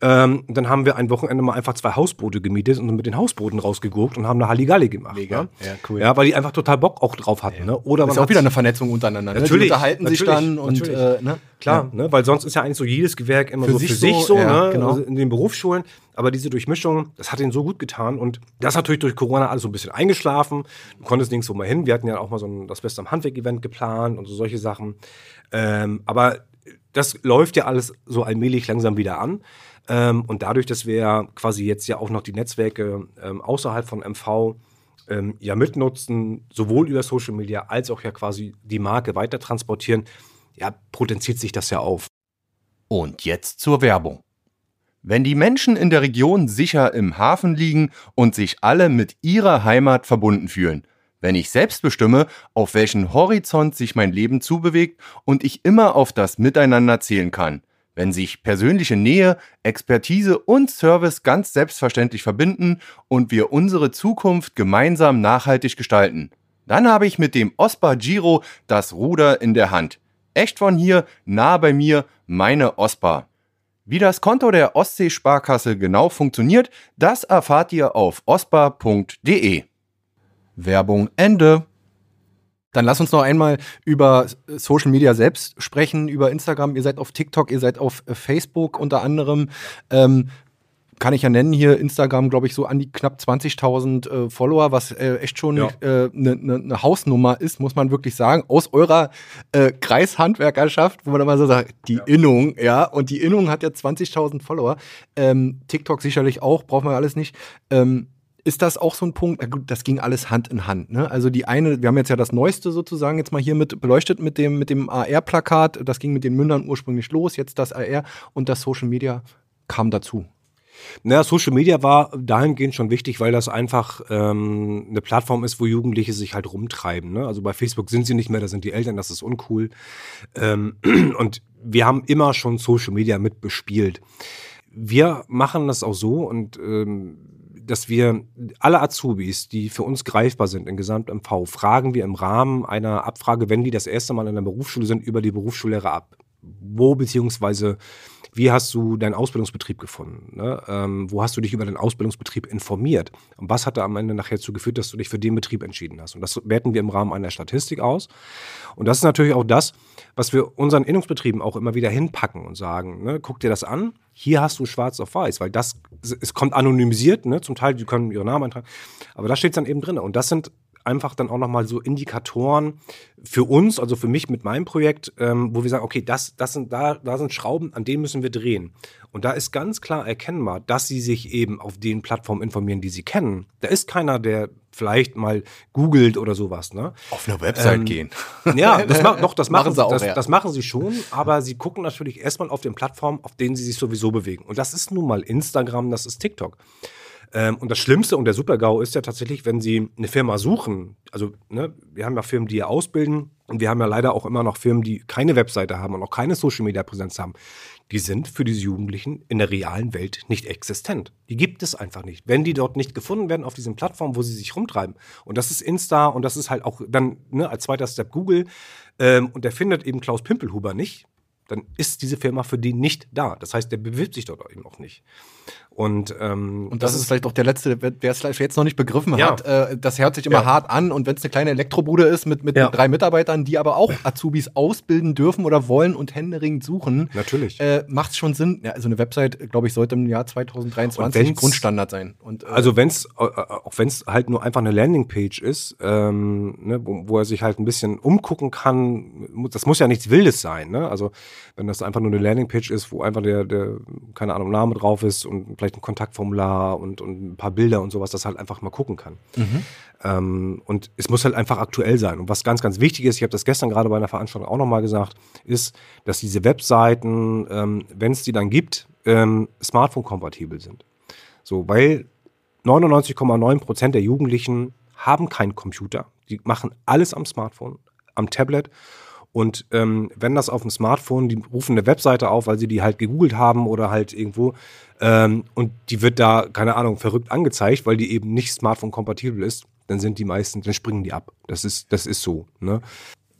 Ähm, dann haben wir ein Wochenende mal einfach zwei Hausboote gemietet und sind mit den Hausbooten rausgeguckt und haben eine Halligalli gemacht. Mega. Ne? Ja, cool. Ja, weil die einfach total Bock auch drauf hatten. Ne? Oder Das ist auch hat wieder eine Vernetzung untereinander. Ne? Natürlich, Die unterhalten sich natürlich, dann und natürlich. äh, ne? Klar, ne? weil sonst ist ja eigentlich so jedes Gewerk immer Für so sich für so, sich so, ja, ne? genau. also in den Berufsschulen. Aber diese Durchmischung, das hat ihnen so gut getan. Und das ist natürlich durch Corona alles so ein bisschen eingeschlafen. Du konntest nirgendwo mal hin. Wir hatten ja auch mal so ein das Beste am Handwerk-Event geplant und so solche Sachen. Ähm, aber das läuft ja alles so allmählich langsam wieder an. Ähm, und dadurch, dass wir ja quasi jetzt ja auch noch die Netzwerke ähm, außerhalb von MV ähm, ja mitnutzen, sowohl über Social Media als auch ja quasi die Marke weiter transportieren, ja, potenziert sich das ja auf. Und jetzt zur Werbung. Wenn die Menschen in der Region sicher im Hafen liegen und sich alle mit ihrer Heimat verbunden fühlen, wenn ich selbst bestimme, auf welchen Horizont sich mein Leben zubewegt und ich immer auf das Miteinander zählen kann, wenn sich persönliche Nähe, Expertise und Service ganz selbstverständlich verbinden und wir unsere Zukunft gemeinsam nachhaltig gestalten, dann habe ich mit dem OSPA Giro das Ruder in der Hand. Echt von hier, nah bei mir, meine OSPA. Wie das Konto der Ostsee-Sparkasse genau funktioniert, das erfahrt ihr auf ospa.de. Werbung Ende. Dann lass uns noch einmal über Social Media selbst sprechen, über Instagram. Ihr seid auf TikTok, ihr seid auf äh, Facebook unter anderem. Ähm, kann ich ja nennen hier Instagram, glaube ich, so an die knapp 20.000 äh, Follower, was äh, echt schon Ja. eine äh, ne, ne, ne Hausnummer ist, muss man wirklich sagen, aus eurer äh, Kreishandwerkerschaft, wo man immer so sagt, die Innung, ja, und die Innung hat ja 20.000 Follower. Ähm, TikTok sicherlich auch, braucht man alles nicht. Ähm, ist das auch so ein Punkt? Das ging alles Hand in Hand. Ne? Also die eine, wir haben jetzt ja das Neueste sozusagen jetzt mal hier mit beleuchtet mit dem, mit dem AR-Plakat. Das ging mit den Mündern ursprünglich los, jetzt das AR und das Social Media kam dazu. Naja, Social Media war dahingehend schon wichtig, weil das einfach ähm, eine Plattform ist, wo Jugendliche sich halt rumtreiben. Ne? Also bei Facebook sind sie nicht mehr, da sind die Eltern, das ist uncool. Ähm, und wir haben immer schon Social Media mit bespielt. Wir machen das auch so und ähm, dass wir alle Azubis, die für uns greifbar sind in Gesamt-MV, fragen wir im Rahmen einer Abfrage, wenn die das erste Mal in der Berufsschule sind, über die Berufsschullehrer ab. Wo beziehungsweise wie hast du deinen Ausbildungsbetrieb gefunden? Ne? Ähm, wo hast du dich über den Ausbildungsbetrieb informiert? Und was hat da am Ende nachher dazu geführt, dass du dich für den Betrieb entschieden hast? Und das werten wir im Rahmen einer Statistik aus. Und das ist natürlich auch das, was wir unseren Innungsbetrieben auch immer wieder hinpacken und sagen, ne, guck dir das an, hier hast du schwarz auf weiß, weil das, es kommt anonymisiert, ne, zum Teil, die können ihre Namen eintragen, aber da steht es dann eben drin. Und das sind einfach dann auch nochmal so Indikatoren für uns, also für mich mit meinem Projekt, ähm, wo wir sagen, okay, das, das sind, da, da sind Schrauben, an denen müssen wir drehen. Und da ist ganz klar erkennbar, dass sie sich eben auf den Plattformen informieren, die sie kennen. Da ist keiner, der vielleicht mal googelt oder sowas. Ne? Auf eine Website ähm, gehen. Ja, das doch, das machen, machen sie auch. Das, ja. das, machen sie schon, aber sie gucken natürlich erstmal auf den Plattformen, auf denen sie sich sowieso bewegen. Und das ist nun mal Instagram, das ist TikTok. Ähm, und das Schlimmste und der Super-GAU ist ja tatsächlich, wenn Sie eine Firma suchen. Also, ne, wir haben ja Firmen, die ja ausbilden und wir haben ja leider auch immer noch Firmen, die keine Webseite haben und auch keine Social-Media-Präsenz haben. Die sind für diese Jugendlichen in der realen Welt nicht existent. Die gibt es einfach nicht. Wenn die dort nicht gefunden werden auf diesen Plattformen, wo sie sich rumtreiben. Und das ist Insta und das ist halt auch dann ne, als zweiter Step Google. Ähm, und der findet eben Klaus Pimpelhuber nicht, dann ist diese Firma für die nicht da. Das heißt, der bewirbt sich dort eben auch nicht. Und, ähm, und das, das ist vielleicht auch der letzte, der es vielleicht jetzt noch nicht begriffen ja. hat. Äh, das hört sich immer ja. hart an. Und wenn es eine kleine Elektrobude ist mit, mit, ja. mit, drei Mitarbeitern, die aber auch Azubis ausbilden dürfen oder wollen und händeringend suchen, natürlich äh, macht es schon Sinn. Also eine Website, glaube ich, sollte im Jahr 2023 Grundstandard sein. Und, äh, also wenn es, auch wenn es halt nur einfach eine Landingpage ist, ähm, ne, wo, wo, er sich halt ein bisschen umgucken kann, das muss ja nichts Wildes sein. Ne? Also wenn das einfach nur eine Landingpage ist, wo einfach der, der keine Ahnung, Name drauf ist und vielleicht ein Kontaktformular und, und ein paar Bilder und sowas, das halt einfach mal gucken kann. Mhm. Ähm, und es muss halt einfach aktuell sein. Und was ganz, ganz wichtig ist, ich habe das gestern gerade bei einer Veranstaltung auch nochmal gesagt, ist, dass diese Webseiten, ähm, wenn es die dann gibt, ähm, Smartphone-kompatibel sind. So, weil 99,9 Prozent der Jugendlichen haben keinen Computer. Die machen alles am Smartphone, am Tablet und ähm, wenn das auf dem Smartphone, die rufen eine Webseite auf, weil sie die halt gegoogelt haben oder halt irgendwo, ähm, und die wird da, keine Ahnung, verrückt angezeigt, weil die eben nicht Smartphone-kompatibel ist, dann sind die meisten, dann springen die ab. Das ist, das ist so. Ne?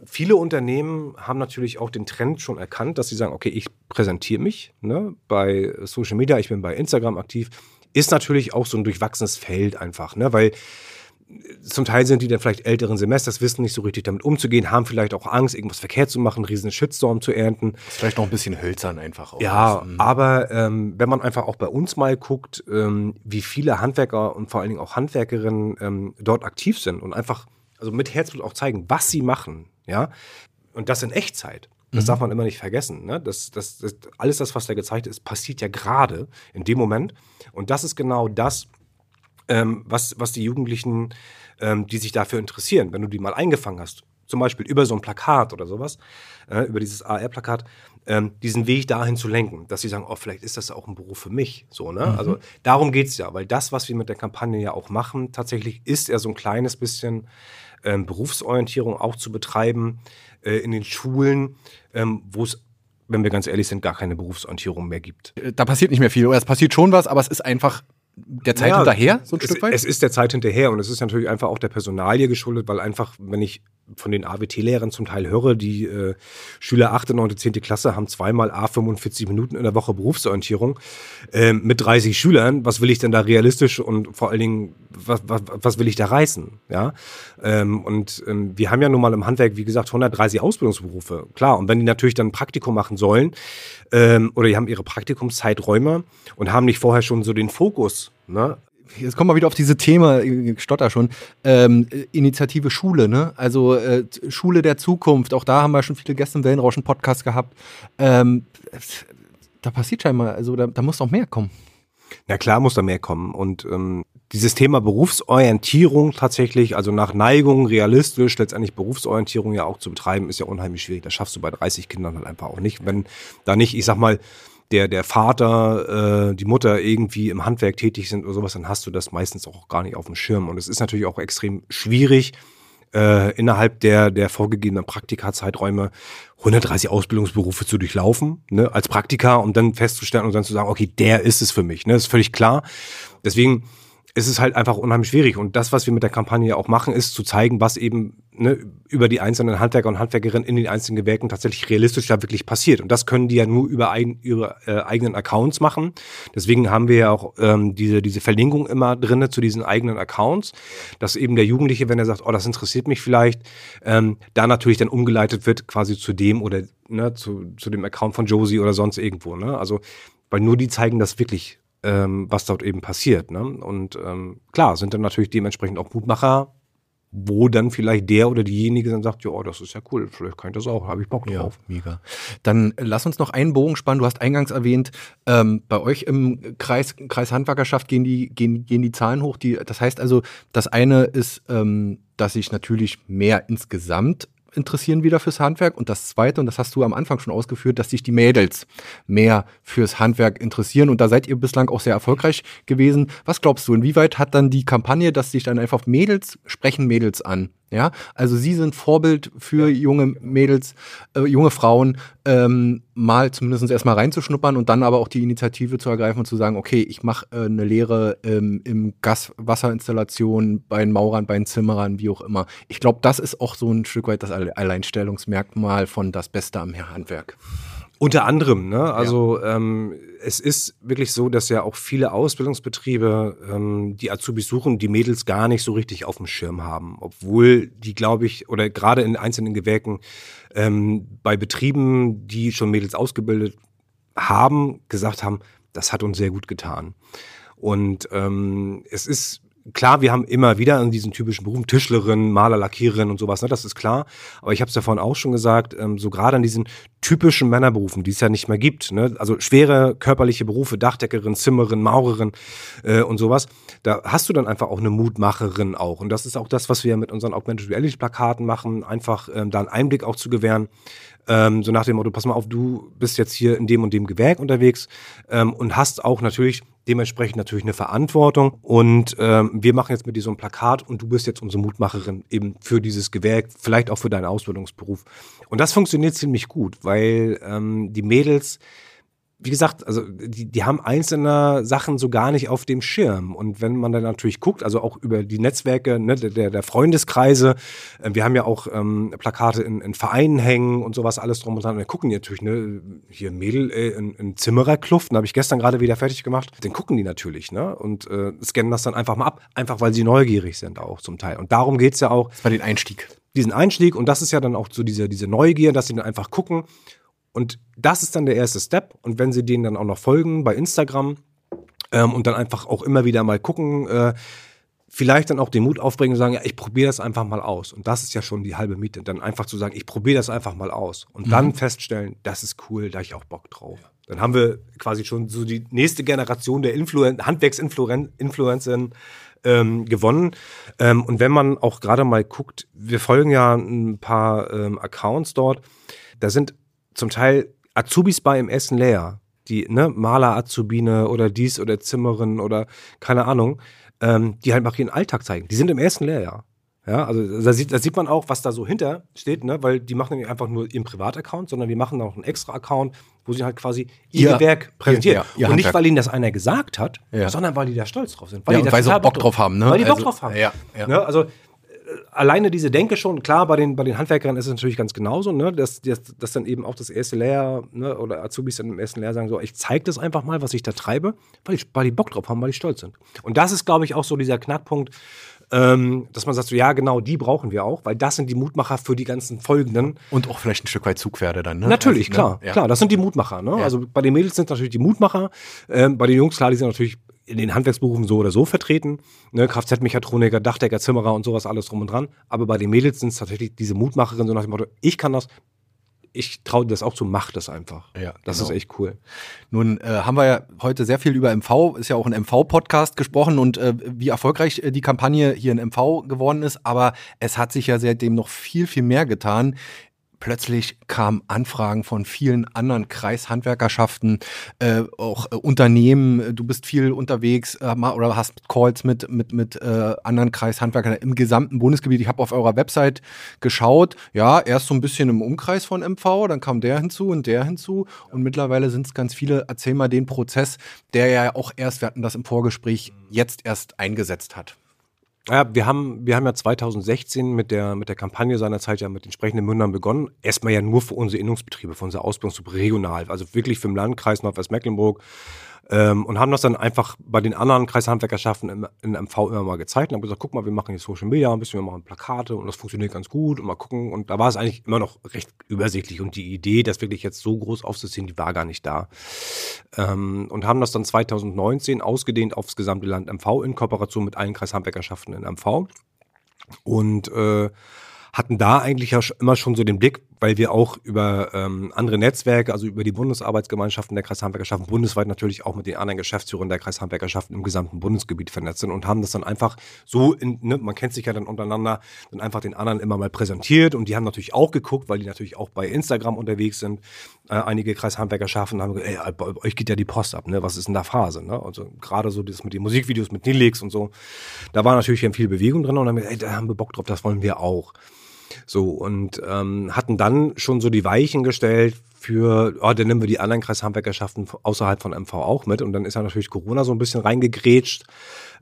Viele Unternehmen haben natürlich auch den Trend schon erkannt, dass sie sagen, okay, ich präsentiere mich ne, bei Social Media, ich bin bei Instagram aktiv. Ist natürlich auch so ein durchwachsenes Feld einfach, ne, weil zum Teil sind die dann vielleicht älteren Semesters, wissen nicht so richtig damit umzugehen, haben vielleicht auch Angst, irgendwas verkehrt zu machen, einen riesen Shitstorm zu ernten. ist vielleicht noch ein bisschen hölzern einfach. Auch ja, mhm. aber ähm, wenn man einfach auch bei uns mal guckt, ähm, wie viele Handwerker und vor allen Dingen auch Handwerkerinnen ähm, dort aktiv sind und einfach also mit Herzblut auch zeigen, was sie machen, ja, und das in Echtzeit. Das mhm. darf man immer nicht vergessen. Ne? Das, das, das, alles das, was da gezeigt ist, passiert ja gerade in dem Moment. Und das ist genau das, ähm, was, was die Jugendlichen, ähm, die sich dafür interessieren, wenn du die mal eingefangen hast, zum Beispiel über so ein Plakat oder sowas, äh, über dieses AR-Plakat, ähm, diesen Weg dahin zu lenken, dass sie sagen, oh, vielleicht ist das auch ein Beruf für mich. So, ne? Mhm. Also darum geht es ja, weil das, was wir mit der Kampagne ja auch machen, tatsächlich ist ja so ein kleines bisschen ähm, Berufsorientierung auch zu betreiben äh, in den Schulen, ähm, wo es wenn wir ganz ehrlich sind, gar keine Berufsorientierung mehr gibt. Da passiert nicht mehr viel. Oder es passiert schon was, aber es ist einfach der Zeit naja, hinterher, so ein es, Stück weit? Es ist der Zeit hinterher und es ist natürlich einfach auch der Personalie geschuldet, weil einfach, wenn ich von den AWT-Lehrern zum Teil höre, die äh, Schüler 8., 9., 10. Klasse haben zweimal A 45 Minuten in der Woche Berufsorientierung äh, mit 30 Schülern. Was will ich denn da realistisch und vor allen Dingen, was, was, was will ich da reißen? Ja? Ähm, und ähm, wir haben ja nun mal im Handwerk, wie gesagt, 130 Ausbildungsberufe. Klar, und wenn die natürlich dann ein Praktikum machen sollen ähm, oder die haben ihre Praktikumszeiträume und haben nicht vorher schon so den Fokus ne, jetzt kommen wir wieder auf diese Thema, ich stotter schon, ähm, Initiative Schule, ne? Also äh, Schule der Zukunft, auch da haben wir schon viele Gäste im Wellenrauschen-Podcast gehabt. Ähm, da passiert scheinbar, also da, da muss noch mehr kommen. Na klar muss da mehr kommen. Und ähm, dieses Thema Berufsorientierung tatsächlich, also nach Neigung realistisch letztendlich Berufsorientierung ja auch zu betreiben, ist ja unheimlich schwierig. Das schaffst du bei 30 Kindern halt einfach auch nicht. Wenn da nicht, ich sag mal, der, der Vater, äh, die Mutter irgendwie im Handwerk tätig sind oder sowas, dann hast du das meistens auch gar nicht auf dem Schirm. Und es ist natürlich auch extrem schwierig, äh, innerhalb der, der vorgegebenen Praktikazeiträume 130 Ausbildungsberufe zu durchlaufen, ne, als Praktika und dann festzustellen und dann zu sagen, okay, der ist es für mich, ne, das ist völlig klar. Deswegen ist es halt einfach unheimlich schwierig. Und das, was wir mit der Kampagne auch machen, ist zu zeigen, was eben ne, über die einzelnen Handwerker und Handwerkerinnen in den einzelnen Gewerken tatsächlich realistisch da wirklich passiert. Und das können die ja nur über ein, ihre äh, eigenen Accounts machen. Deswegen haben wir ja auch ähm, diese, diese Verlinkung immer drinne zu diesen eigenen Accounts, dass eben der Jugendliche, wenn er sagt, oh, das interessiert mich vielleicht, ähm, da natürlich dann umgeleitet wird quasi zu dem oder ne, zu, zu dem Account von Josie oder sonst irgendwo. Ne? Also, weil nur die zeigen das wirklich ähm, was dort eben passiert. Ne? Und ähm, klar, sind dann natürlich dementsprechend auch Mutmacher, wo dann vielleicht der oder diejenige dann sagt, ja, oh, das ist ja cool, vielleicht kann ich das auch, habe ich Bock drauf. Ja, mega. Dann lass uns noch einen Bogen spannen. Du hast eingangs erwähnt, ähm, bei euch im Kreis, Kreis Handwerkerschaft gehen die, gehen, gehen die Zahlen hoch. Die, das heißt also, das eine ist, ähm, dass sich natürlich mehr insgesamt interessieren wieder fürs Handwerk. Und das Zweite, und das hast du am Anfang schon ausgeführt, dass sich die Mädels mehr fürs Handwerk interessieren. Und da seid ihr bislang auch sehr erfolgreich gewesen. Was glaubst du, inwieweit hat dann die Kampagne, dass sich dann einfach Mädels sprechen Mädels an, ja, also sie sind Vorbild für junge Mädels, äh, junge Frauen, ähm, mal zumindest erstmal reinzuschnuppern und dann aber auch die Initiative zu ergreifen und zu sagen, okay, ich mache äh, eine Lehre ähm, im Gaswasserinstallation bei den Maurern, bei den Zimmerern, wie auch immer. Ich glaube, das ist auch so ein Stück weit das Alleinstellungsmerkmal von das Beste am Handwerk. Unter anderem, ne? Also ja. ähm, es ist wirklich so, dass ja auch viele Ausbildungsbetriebe ähm, die Azubis suchen, die Mädels gar nicht so richtig auf dem Schirm haben, obwohl die, glaube ich, oder gerade in einzelnen Gewerken ähm, bei Betrieben, die schon Mädels ausgebildet haben, gesagt haben, das hat uns sehr gut getan. Und ähm, es ist klar, wir haben immer wieder an diesen typischen Berufen Tischlerin, Maler, Lackiererin und sowas, ne, das ist klar. Aber ich habe es davon auch schon gesagt, ähm, so gerade an diesen typischen Männerberufen, die es ja nicht mehr gibt, ne, also schwere körperliche Berufe, Dachdeckerin, Zimmerin, Maurerin äh, und sowas, da hast du dann einfach auch eine Mutmacherin auch. Und das ist auch das, was wir mit unseren Augmented Reality Plakaten machen, einfach ähm, da einen Einblick auch zu gewähren. Ähm, so nach dem Motto, pass mal auf, du bist jetzt hier in dem und dem Gewerk unterwegs ähm, und hast auch natürlich dementsprechend natürlich eine Verantwortung. Und ähm, wir machen jetzt mit dir so ein Plakat und du bist jetzt unsere Mutmacherin eben für dieses Gewerk, vielleicht auch für deinen Ausbildungsberuf. Und das funktioniert ziemlich gut, weil ähm, die Mädels wie gesagt, also die, die haben einzelne Sachen so gar nicht auf dem Schirm. Und wenn man dann natürlich guckt, also auch über die Netzwerke ne, der, der Freundeskreise, äh, wir haben ja auch ähm, Plakate in, in Vereinen hängen und sowas alles drum und dran. Und wir gucken die natürlich, ne, hier Mädel äh, in, in Zimmererkluft, habe ich gestern gerade wieder fertig gemacht. Den gucken die natürlich, ne? Und äh, scannen das dann einfach mal ab, einfach weil sie neugierig sind auch zum Teil. Und darum geht's ja auch. Das war den Einstieg diesen Einstieg und das ist ja dann auch so diese, diese Neugier, dass sie dann einfach gucken und das ist dann der erste Step. Und wenn Sie denen dann auch noch folgen bei Instagram ähm, und dann einfach auch immer wieder mal gucken, äh, vielleicht dann auch den Mut aufbringen und sagen, ja, ich probiere das einfach mal aus. Und das ist ja schon die halbe Miete. Dann einfach zu sagen, ich probiere das einfach mal aus. Und mhm. dann feststellen, das ist cool, da ich auch Bock drauf. Ja. Dann haben wir quasi schon so die nächste Generation der Influen Handwerksinfluencerinnen ähm, gewonnen. Ähm, und wenn man auch gerade mal guckt, wir folgen ja ein paar ähm, Accounts dort, da sind zum Teil Azubis bei im Essen leer. Die, ne, Maler-Azubine oder dies oder Zimmerin oder keine Ahnung, ähm, die halt mal ihren Alltag zeigen. Die sind im ersten Lehrjahr. Ja, also da sieht, da sieht man auch, was da so hinter steht, ne? weil die machen nicht einfach nur ihren Privataccount, sondern die machen auch einen extra Account, wo sie halt quasi ihr ja, Werk präsentieren. Ja, und nicht, weil ihnen das einer gesagt hat, ja. sondern weil die da stolz drauf sind. Weil die da weil sie auch Bock drauf haben. Ne? Weil die Bock also, drauf haben. Ja, ja. Ne? Also alleine diese Denke schon, klar, bei den, bei den Handwerkern ist es natürlich ganz genauso, ne, dass, dass, dass dann eben auch das erste Lehr, ne, oder Azubis dann im ersten Lehr sagen so, ich zeige das einfach mal, was ich da treibe, weil, ich, weil die Bock drauf haben, weil die stolz sind. Und das ist, glaube ich, auch so dieser Knackpunkt, ähm, dass man sagt so, ja, genau, die brauchen wir auch, weil das sind die Mutmacher für die ganzen folgenden. Und auch vielleicht ein Stück weit Zugpferde dann, ne? Natürlich, also, klar, ne? ja. klar, das sind die Mutmacher, ne? Ja. Also bei den Mädels sind natürlich die Mutmacher, ähm, bei den Jungs, klar, die sind natürlich in den Handwerksberufen so oder so vertreten. Ne, Kfz-Mechatroniker, Dachdecker, Zimmerer und sowas, alles drum und dran. Aber bei den Mädels sind es tatsächlich diese Mutmacherinnen, so nach dem Motto, ich kann das, ich traue das auch zu, mach das einfach. Ja, das genau. ist echt cool. Nun äh, haben wir ja heute sehr viel über MV, ist ja auch ein MV-Podcast gesprochen und äh, wie erfolgreich äh, die Kampagne hier in MV geworden ist, aber es hat sich ja seitdem noch viel, viel mehr getan. Plötzlich kamen Anfragen von vielen anderen Kreishandwerkerschaften, äh, auch äh, Unternehmen. Du bist viel unterwegs äh, oder hast Calls mit mit mit äh, anderen Kreishandwerkern im gesamten Bundesgebiet. Ich habe auf eurer Website geschaut. Ja, erst so ein bisschen im Umkreis von MV, dann kam der hinzu und der hinzu und mittlerweile sind es ganz viele. Erzähl mal den Prozess, der ja auch erst, wir hatten das im Vorgespräch, jetzt erst eingesetzt hat. Ja, wir haben, wir haben ja 2016 mit der, mit der Kampagne seinerzeit ja mit entsprechenden Mündern begonnen. Erstmal ja nur für unsere Innungsbetriebe, für unsere Ausbildungsgruppe regional, also wirklich für den Landkreis Nordwestmecklenburg ähm, und haben das dann einfach bei den anderen Kreishandwerkerschaften im, in MV immer mal gezeigt und haben gesagt, guck mal, wir machen hier Social Media ein bisschen, wir machen Plakate und das funktioniert ganz gut und mal gucken. Und da war es eigentlich immer noch recht übersichtlich und die Idee, das wirklich jetzt so groß aufzuziehen, die war gar nicht da. Ähm, und haben das dann 2019 ausgedehnt aufs gesamte Land MV in Kooperation mit allen Kreishandwerkerschaften in MV. Und äh, hatten da eigentlich ja immer schon so den Blick, weil wir auch über ähm, andere Netzwerke, also über die Bundesarbeitsgemeinschaften der Kreishandwerkerschaften, bundesweit natürlich auch mit den anderen Geschäftsführern der Kreishandwerkerschaften im gesamten Bundesgebiet vernetzt sind und haben das dann einfach so, in, ne, man kennt sich ja dann untereinander, dann einfach den anderen immer mal präsentiert und die haben natürlich auch geguckt, weil die natürlich auch bei Instagram unterwegs sind, äh, einige Kreishandwerkerschaften haben gesagt, ey, bei euch geht ja die Post ab, ne? was ist in der Phase? Ne? Also gerade so das mit den Musikvideos, mit Nilix und so, da war natürlich viel Bewegung drin und dann haben wir, ey, da haben wir Bock drauf, das wollen wir auch. So, und ähm, hatten dann schon so die Weichen gestellt für, oh, dann nehmen wir die anderen Kreishandwerkerschaften außerhalb von MV auch mit. Und dann ist ja natürlich Corona so ein bisschen reingegrätscht.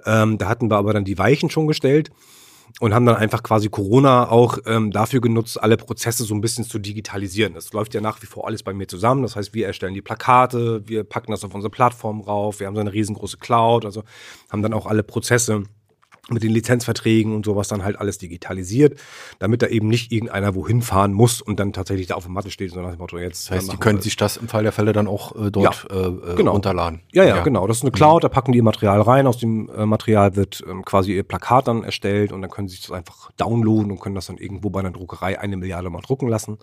Ähm, da hatten wir aber dann die Weichen schon gestellt und haben dann einfach quasi Corona auch ähm, dafür genutzt, alle Prozesse so ein bisschen zu digitalisieren. Das läuft ja nach wie vor alles bei mir zusammen. Das heißt, wir erstellen die Plakate, wir packen das auf unsere Plattform rauf, wir haben so eine riesengroße Cloud, also haben dann auch alle Prozesse mit den Lizenzverträgen und sowas dann halt alles digitalisiert, damit da eben nicht irgendeiner wohin fahren muss und dann tatsächlich da auf dem Matte steht, sondern das Motto jetzt. Das heißt, die können sich das im Fall der Fälle dann auch äh, dort ja, äh, genau. runterladen. Ja, ja, ja, genau. Das ist eine Cloud, da packen die ihr Material rein, aus dem äh, Material wird ähm, quasi ihr Plakat dann erstellt und dann können sie sich das einfach downloaden und können das dann irgendwo bei einer Druckerei eine Milliarde mal drucken lassen.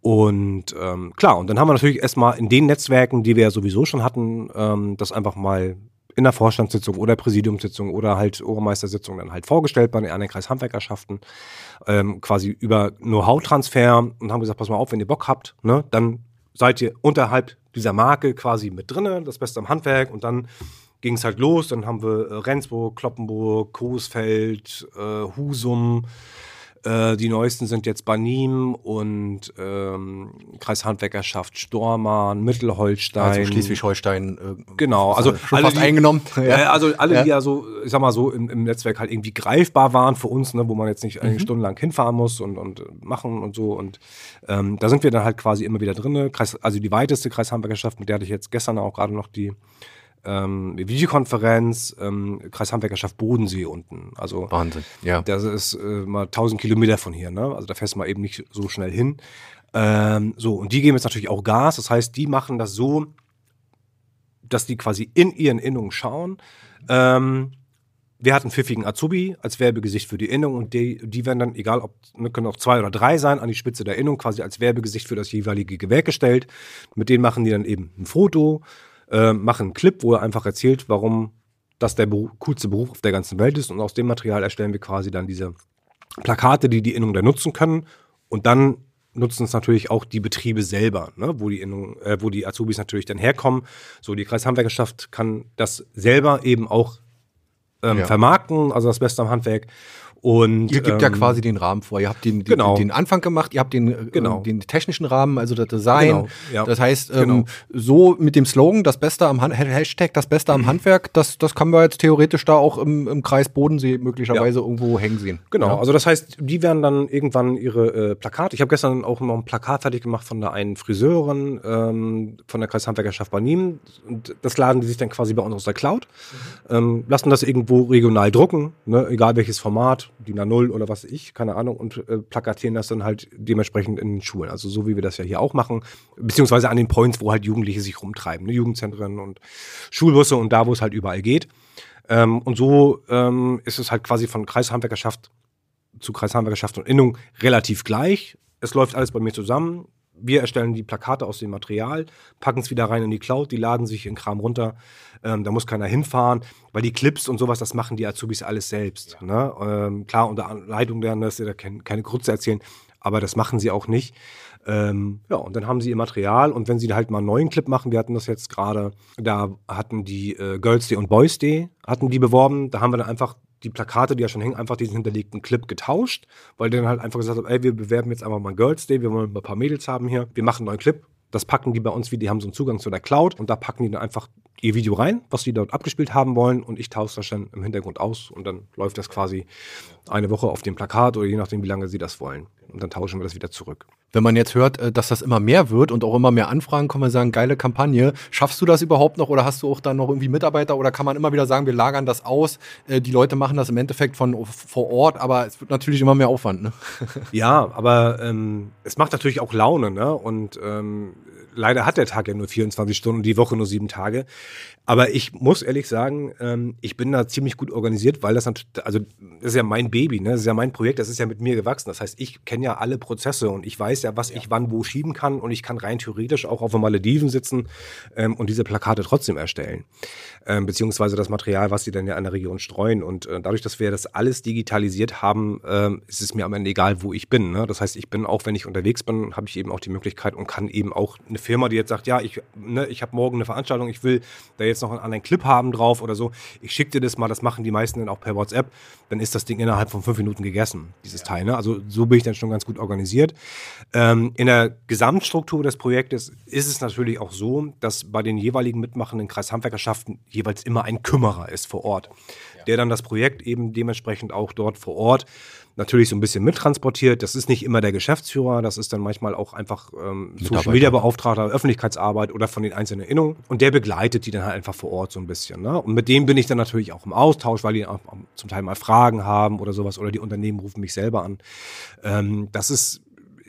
Und ähm, klar, und dann haben wir natürlich erstmal in den Netzwerken, die wir ja sowieso schon hatten, ähm, das einfach mal in der Vorstandssitzung oder Präsidiumssitzung oder halt Obermeistersitzung dann halt vorgestellt bei den anderen Kreishandwerkerschaften, ähm, quasi über Know-how-Transfer und haben gesagt, pass mal auf, wenn ihr Bock habt, ne, dann seid ihr unterhalb dieser Marke quasi mit drinnen, das Beste am Handwerk. Und dann ging es halt los, dann haben wir äh, Rendsburg, Kloppenburg, Coesfeld, äh, Husum, äh, die neuesten sind jetzt Banim und ähm, Kreishandwerkerschaft Stormarn, Mittelholstein. Also Schleswig-Holstein. Äh, genau, also schon alle, fast die, eingenommen. Ja. also alle, ja. die ja so, ich sag mal so, im, im, Netzwerk halt irgendwie greifbar waren für uns, ne, wo man jetzt nicht mhm. stundenlang hinfahren muss und, und machen und so. Und ähm, da sind wir dann halt quasi immer wieder drin. Kreis, also die weiteste Kreishandwerkerschaft, mit der hatte ich jetzt gestern auch gerade noch die ähm, Videokonferenz, ähm, Kreishandwerkerschaft Bodensee unten. Also Wahnsinn, ja. Das ist äh, mal 1000 Kilometer von hier, ne? Also da fährst du mal eben nicht so schnell hin. Ähm, so, und die geben jetzt natürlich auch Gas. Das heißt, die machen das so, dass die quasi in ihren Innungen schauen. Ähm, wir hatten pfiffigen Azubi als Werbegesicht für die Innung und die, die werden dann, egal ob, ne, können auch zwei oder drei sein, an die Spitze der Innung quasi als Werbegesicht für das jeweilige Gewerk gestellt. Mit denen machen die dann eben ein Foto, äh, machen einen Clip, wo er einfach erzählt, warum das der Beruf, coolste Beruf auf der ganzen Welt ist. Und aus dem Material erstellen wir quasi dann diese Plakate, die die Innung dann nutzen können. Und dann nutzen es natürlich auch die Betriebe selber, ne? wo, die Innung, äh, wo die Azubis natürlich dann herkommen. So, die Kreishandwerkerschaft kann das selber eben auch ähm, ja. vermarkten, also das Beste am Handwerk. Und, ihr gebt ähm, ja quasi den Rahmen vor. Ihr habt den, genau. den Anfang gemacht, ihr habt den, äh, genau. den technischen Rahmen, also das Design. Genau. Ja. Das heißt, ähm, genau. so mit dem Slogan, das Beste am Han Hashtag, das Beste am mhm. Handwerk, das, das kann man jetzt theoretisch da auch im, im Kreis Bodensee möglicherweise ja. irgendwo hängen sehen. Genau, ja. also das heißt, die werden dann irgendwann ihre äh, Plakate. Ich habe gestern auch noch ein Plakat fertig gemacht von der einen Friseurin ähm, von der Kreishandwerkerschaft Banim. Und das laden die sich dann quasi bei uns aus der Cloud, mhm. ähm, lassen das irgendwo regional drucken, ne, egal welches Format DIN A0 oder was ich, keine Ahnung, und äh, plakatieren das dann halt dementsprechend in den Schulen. Also so wie wir das ja hier auch machen, beziehungsweise an den Points, wo halt Jugendliche sich rumtreiben, ne? Jugendzentren und Schulbusse und da, wo es halt überall geht. Ähm, und so ähm, ist es halt quasi von Kreishandwerkerschaft zu Kreishandwerkerschaft und Innung relativ gleich. Es läuft alles bei mir zusammen wir erstellen die Plakate aus dem Material, packen es wieder rein in die Cloud, die laden sich in Kram runter. Ähm, da muss keiner hinfahren, weil die Clips und sowas, das machen die Azubis alles selbst. Ja. Ne? Ähm, klar, unter Leitung der, dass sie da keine, Grütze erzählen. aber das machen sie auch nicht. Ähm, ja, und dann haben sie ihr Material und wenn sie halt mal einen neuen Clip machen, wir hatten das jetzt gerade, da hatten die äh, Girls Day und Boys Day, hatten die beworben, da haben wir dann einfach die Plakate, die ja schon hängen, einfach diesen hinterlegten Clip getauscht, weil der dann halt einfach gesagt hat, ey, wir bewerben jetzt einfach mal Girls Day, wir wollen ein paar Mädels haben hier, wir machen einen neuen Clip, das packen die bei uns, wie die haben so einen Zugang zu der Cloud und da packen die dann einfach ihr Video rein, was die dort abgespielt haben wollen und ich tausche das dann im Hintergrund aus und dann läuft das quasi eine Woche auf dem Plakat oder je nachdem, wie lange sie das wollen. Und dann tauschen wir das wieder zurück. Wenn man jetzt hört, äh, dass das immer mehr wird und auch immer mehr Anfragen kommen, sagen, geile Kampagne. Schaffst du das überhaupt noch oder hast du auch dann noch irgendwie Mitarbeiter oder kann man immer wieder sagen, wir lagern das aus? Äh, die Leute machen das im Endeffekt von vor Ort, aber es wird natürlich immer mehr Aufwand. Ne? Ja, aber ähm, es macht natürlich auch Laune, ne? Und ähm, leider hat der Tag ja nur 24 Stunden und die Woche nur sieben Tage. Aber ich muss ehrlich sagen, ähm, ich bin da ziemlich gut organisiert, weil das natürlich, also das ist ja mein Baby, ne? Das ist ja mein Projekt, das ist ja mit mir gewachsen. Das heißt, ich kenne ja alle Prozesse und ich weiß ja, was ja. ich wann wo schieben kann und ich kann rein theoretisch auch auf den Malediven sitzen ähm, und diese Plakate trotzdem erstellen. Ähm, beziehungsweise das Material, was sie dann ja in der Region streuen. Und äh, dadurch, dass wir das alles digitalisiert haben, ähm, ist es mir am Ende egal, wo ich bin. Ne? Das heißt, ich bin auch, wenn ich unterwegs bin, habe ich eben auch die Möglichkeit und kann eben auch eine Firma, die jetzt sagt, ja, ich, ne, ich habe morgen eine Veranstaltung, ich will da jetzt noch einen anderen Clip haben drauf oder so. Ich schicke dir das mal, das machen die meisten dann auch per WhatsApp. Dann ist das Ding innerhalb von fünf Minuten gegessen, dieses ja. Teil. Ne? Also so bin ich dann schon ganz gut organisiert. Ähm, in der Gesamtstruktur des Projektes ist es natürlich auch so, dass bei den jeweiligen mitmachenden Kreishandwerkerschaften jeweils immer ein Kümmerer ist vor Ort, ja. der dann das Projekt eben dementsprechend auch dort vor Ort natürlich so ein bisschen mittransportiert. Das ist nicht immer der Geschäftsführer, das ist dann manchmal auch einfach ähm, Social Media Beauftragter, Öffentlichkeitsarbeit oder von den einzelnen Innungen. Und der begleitet die dann halt einfach vor Ort so ein bisschen. Ne? Und mit dem bin ich dann natürlich auch im Austausch, weil die auch zum Teil mal Fragen haben oder sowas oder die Unternehmen rufen mich selber an. Ähm, das ist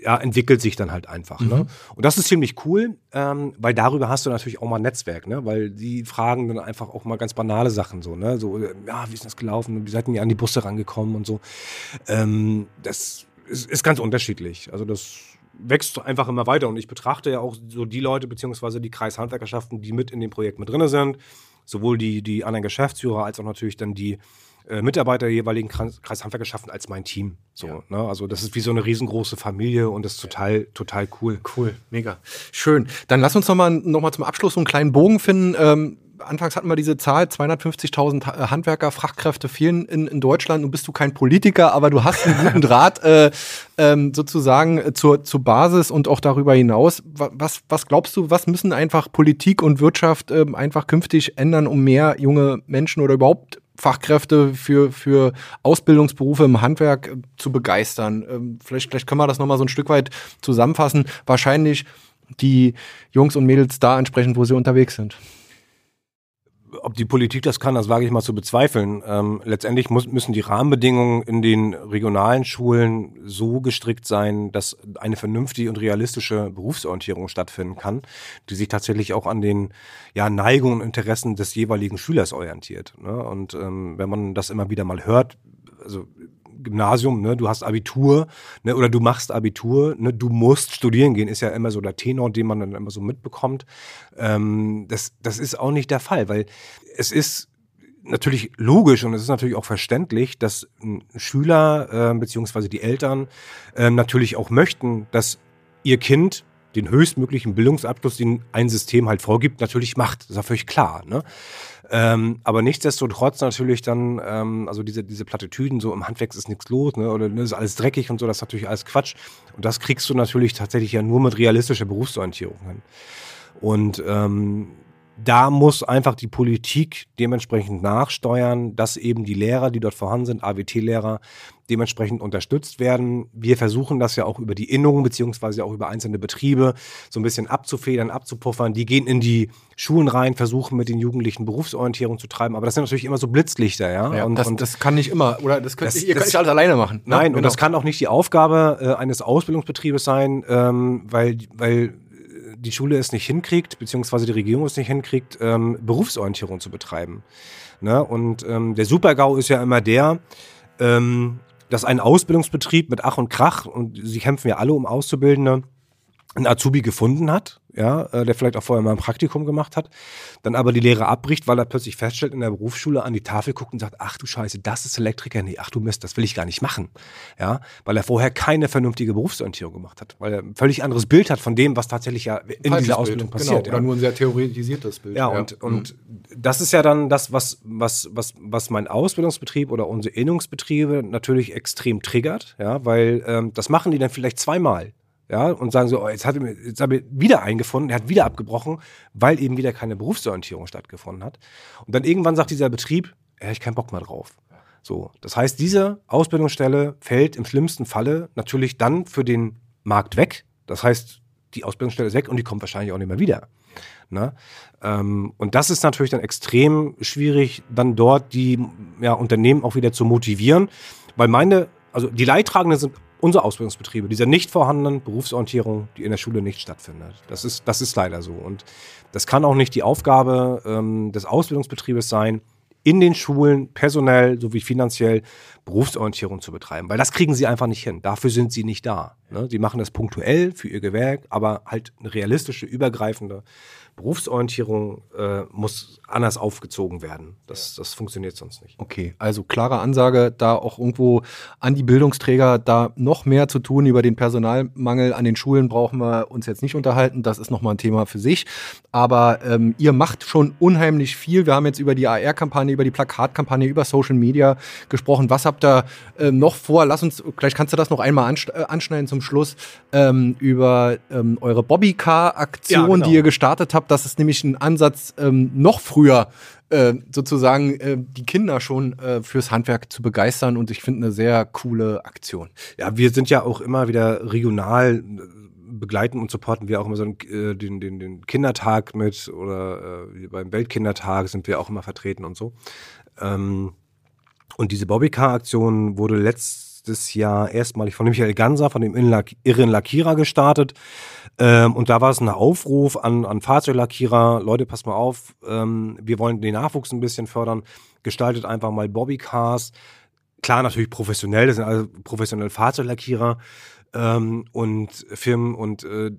ja, entwickelt sich dann halt einfach. Ne? Mhm. Ne? Und das ist ziemlich cool, ähm, weil darüber hast du natürlich auch mal ein Netzwerk, ne? weil die fragen dann einfach auch mal ganz banale Sachen so, ne? So, ja, wie ist das gelaufen? Wie seid ihr an die Busse rangekommen und so. Ähm, das ist, ist ganz unterschiedlich. Also das wächst einfach immer weiter. Und ich betrachte ja auch so die Leute, beziehungsweise die Kreishandwerkerschaften, die mit in dem Projekt mit drin sind, sowohl die, die anderen Geschäftsführer als auch natürlich dann die äh, Mitarbeiter der jeweiligen Kreis, Kreishandwerkerschaften als mein Team. So, ja. ne? Also das ist wie so eine riesengroße Familie und das ist total, total cool. Cool, mega. Schön. Dann lass uns nochmal noch mal zum Abschluss so einen kleinen Bogen finden. Ähm, anfangs hatten wir diese Zahl, 250.000 äh, Handwerker, Fachkräfte fehlen in, in Deutschland. Nun bist du kein Politiker, aber du hast einen guten Draht äh, ähm, sozusagen äh, zur, zur Basis und auch darüber hinaus. Was, was glaubst du, was müssen einfach Politik und Wirtschaft ähm, einfach künftig ändern, um mehr junge Menschen oder überhaupt Fachkräfte für, für Ausbildungsberufe im Handwerk äh, zu begeistern. Ähm, vielleicht, vielleicht können wir das nochmal so ein Stück weit zusammenfassen. Wahrscheinlich die Jungs und Mädels da entsprechend, wo sie unterwegs sind ob die Politik das kann, das wage ich mal zu bezweifeln. Ähm, letztendlich muss, müssen die Rahmenbedingungen in den regionalen Schulen so gestrickt sein, dass eine vernünftige und realistische Berufsorientierung stattfinden kann, die sich tatsächlich auch an den ja, Neigungen und Interessen des jeweiligen Schülers orientiert. Ne? Und ähm, wenn man das immer wieder mal hört, also Gymnasium, ne, du hast Abitur, ne, oder du machst Abitur, ne, du musst studieren gehen, ist ja immer so der Tenor, den man dann immer so mitbekommt. Ähm, das, das ist auch nicht der Fall, weil es ist natürlich logisch und es ist natürlich auch verständlich, dass Schüler äh, beziehungsweise die Eltern äh, natürlich auch möchten, dass ihr Kind den höchstmöglichen Bildungsabschluss, den ein System halt vorgibt, natürlich macht. Das ist ja völlig klar. Ne? Ähm, aber nichtsdestotrotz natürlich dann, ähm, also diese, diese Plattitüden, so im Handwerk ist nichts los, ne? oder ne, ist alles dreckig und so, das ist natürlich alles Quatsch. Und das kriegst du natürlich tatsächlich ja nur mit realistischer Berufsorientierung hin. Und ähm, da muss einfach die Politik dementsprechend nachsteuern, dass eben die Lehrer, die dort vorhanden sind, AWT-Lehrer, dementsprechend unterstützt werden. Wir versuchen das ja auch über die Innungen beziehungsweise auch über einzelne Betriebe so ein bisschen abzufedern, abzupuffern. Die gehen in die Schulen rein, versuchen mit den Jugendlichen Berufsorientierung zu treiben. Aber das sind natürlich immer so Blitzlichter, ja. ja und, das, und das kann nicht immer, oder das könnt, das, ihr könnt nicht alles alleine machen. Ne? Nein, genau. und das kann auch nicht die Aufgabe äh, eines Ausbildungsbetriebes sein, ähm, weil, weil die Schule es nicht hinkriegt, beziehungsweise die Regierung es nicht hinkriegt, ähm, Berufsorientierung zu betreiben. Ne? Und ähm, der Super-GAU ist ja immer der, ähm, dass ein Ausbildungsbetrieb mit Ach und Krach, und sie kämpfen ja alle um Auszubildende, einen Azubi gefunden hat, ja, äh, der vielleicht auch vorher mal ein Praktikum gemacht hat, dann aber die Lehre abbricht, weil er plötzlich feststellt, in der Berufsschule an die Tafel guckt und sagt, ach du Scheiße, das ist Elektriker, nee, ach du Mist, das will ich gar nicht machen, ja, weil er vorher keine vernünftige Berufsorientierung gemacht hat, weil er ein völlig anderes Bild hat von dem, was tatsächlich ja in Falsches dieser Ausbildung Bild, passiert. Genau, oder nur ein sehr theoretisiertes Bild. Ja, und, und das ist ja dann das, was, was, was, was mein Ausbildungsbetrieb oder unsere Innungsbetriebe natürlich extrem triggert, ja, weil ähm, das machen die dann vielleicht zweimal ja, und sagen so, oh, jetzt hat jetzt hat er wieder eingefunden, er hat wieder abgebrochen, weil eben wieder keine Berufsorientierung stattgefunden hat. Und dann irgendwann sagt dieser Betrieb, ja, ich keinen Bock mehr drauf. So, das heißt, diese Ausbildungsstelle fällt im schlimmsten Falle natürlich dann für den Markt weg. Das heißt, die Ausbildungsstelle ist weg und die kommt wahrscheinlich auch nicht mehr wieder. Ne? Ähm, und das ist natürlich dann extrem schwierig, dann dort die ja, Unternehmen auch wieder zu motivieren, weil meine, also die Leidtragenden sind unsere Ausbildungsbetriebe, dieser nicht vorhandenen Berufsorientierung, die in der Schule nicht stattfindet. Das ist, das ist leider so. Und das kann auch nicht die Aufgabe ähm, des Ausbildungsbetriebes sein, in den Schulen personell sowie finanziell Berufsorientierung zu betreiben, weil das kriegen sie einfach nicht hin. Dafür sind sie nicht da. Ne? Sie machen das punktuell für ihr Gewerk, aber halt eine realistische, übergreifende Berufsorientierung äh, muss anders aufgezogen werden. Das, das funktioniert sonst nicht. Okay, also klare Ansage, da auch irgendwo an die Bildungsträger da noch mehr zu tun. Über den Personalmangel an den Schulen brauchen wir uns jetzt nicht unterhalten. Das ist nochmal ein Thema für sich. Aber ähm, ihr macht schon unheimlich viel. Wir haben jetzt über die AR-Kampagne, über die Plakatkampagne, über Social Media gesprochen. Was habt ihr äh, noch vor? Lass uns, vielleicht kannst du das noch einmal äh, anschneiden zum Schluss, ähm, über ähm, eure Bobbycar-Aktion, ja, genau. die ihr gestartet habt das ist nämlich ein Ansatz, ähm, noch früher äh, sozusagen äh, die Kinder schon äh, fürs Handwerk zu begeistern und ich finde eine sehr coole Aktion. Ja, wir sind ja auch immer wieder regional äh, begleiten und supporten wir auch immer so äh, den, den, den Kindertag mit oder äh, beim Weltkindertag sind wir auch immer vertreten und so. Ähm, und diese Bobbycar-Aktion wurde letztes Jahr erstmalig von Michael Ganser, von dem Irren Lackierer gestartet. Ähm, und da war es ein Aufruf an, an Fahrzeuglackierer, Leute, passt mal auf, ähm, wir wollen den Nachwuchs ein bisschen fördern, gestaltet einfach mal Bobbycars. Klar, natürlich professionell, das sind also professionelle Fahrzeuglackierer ähm, und Firmen und äh,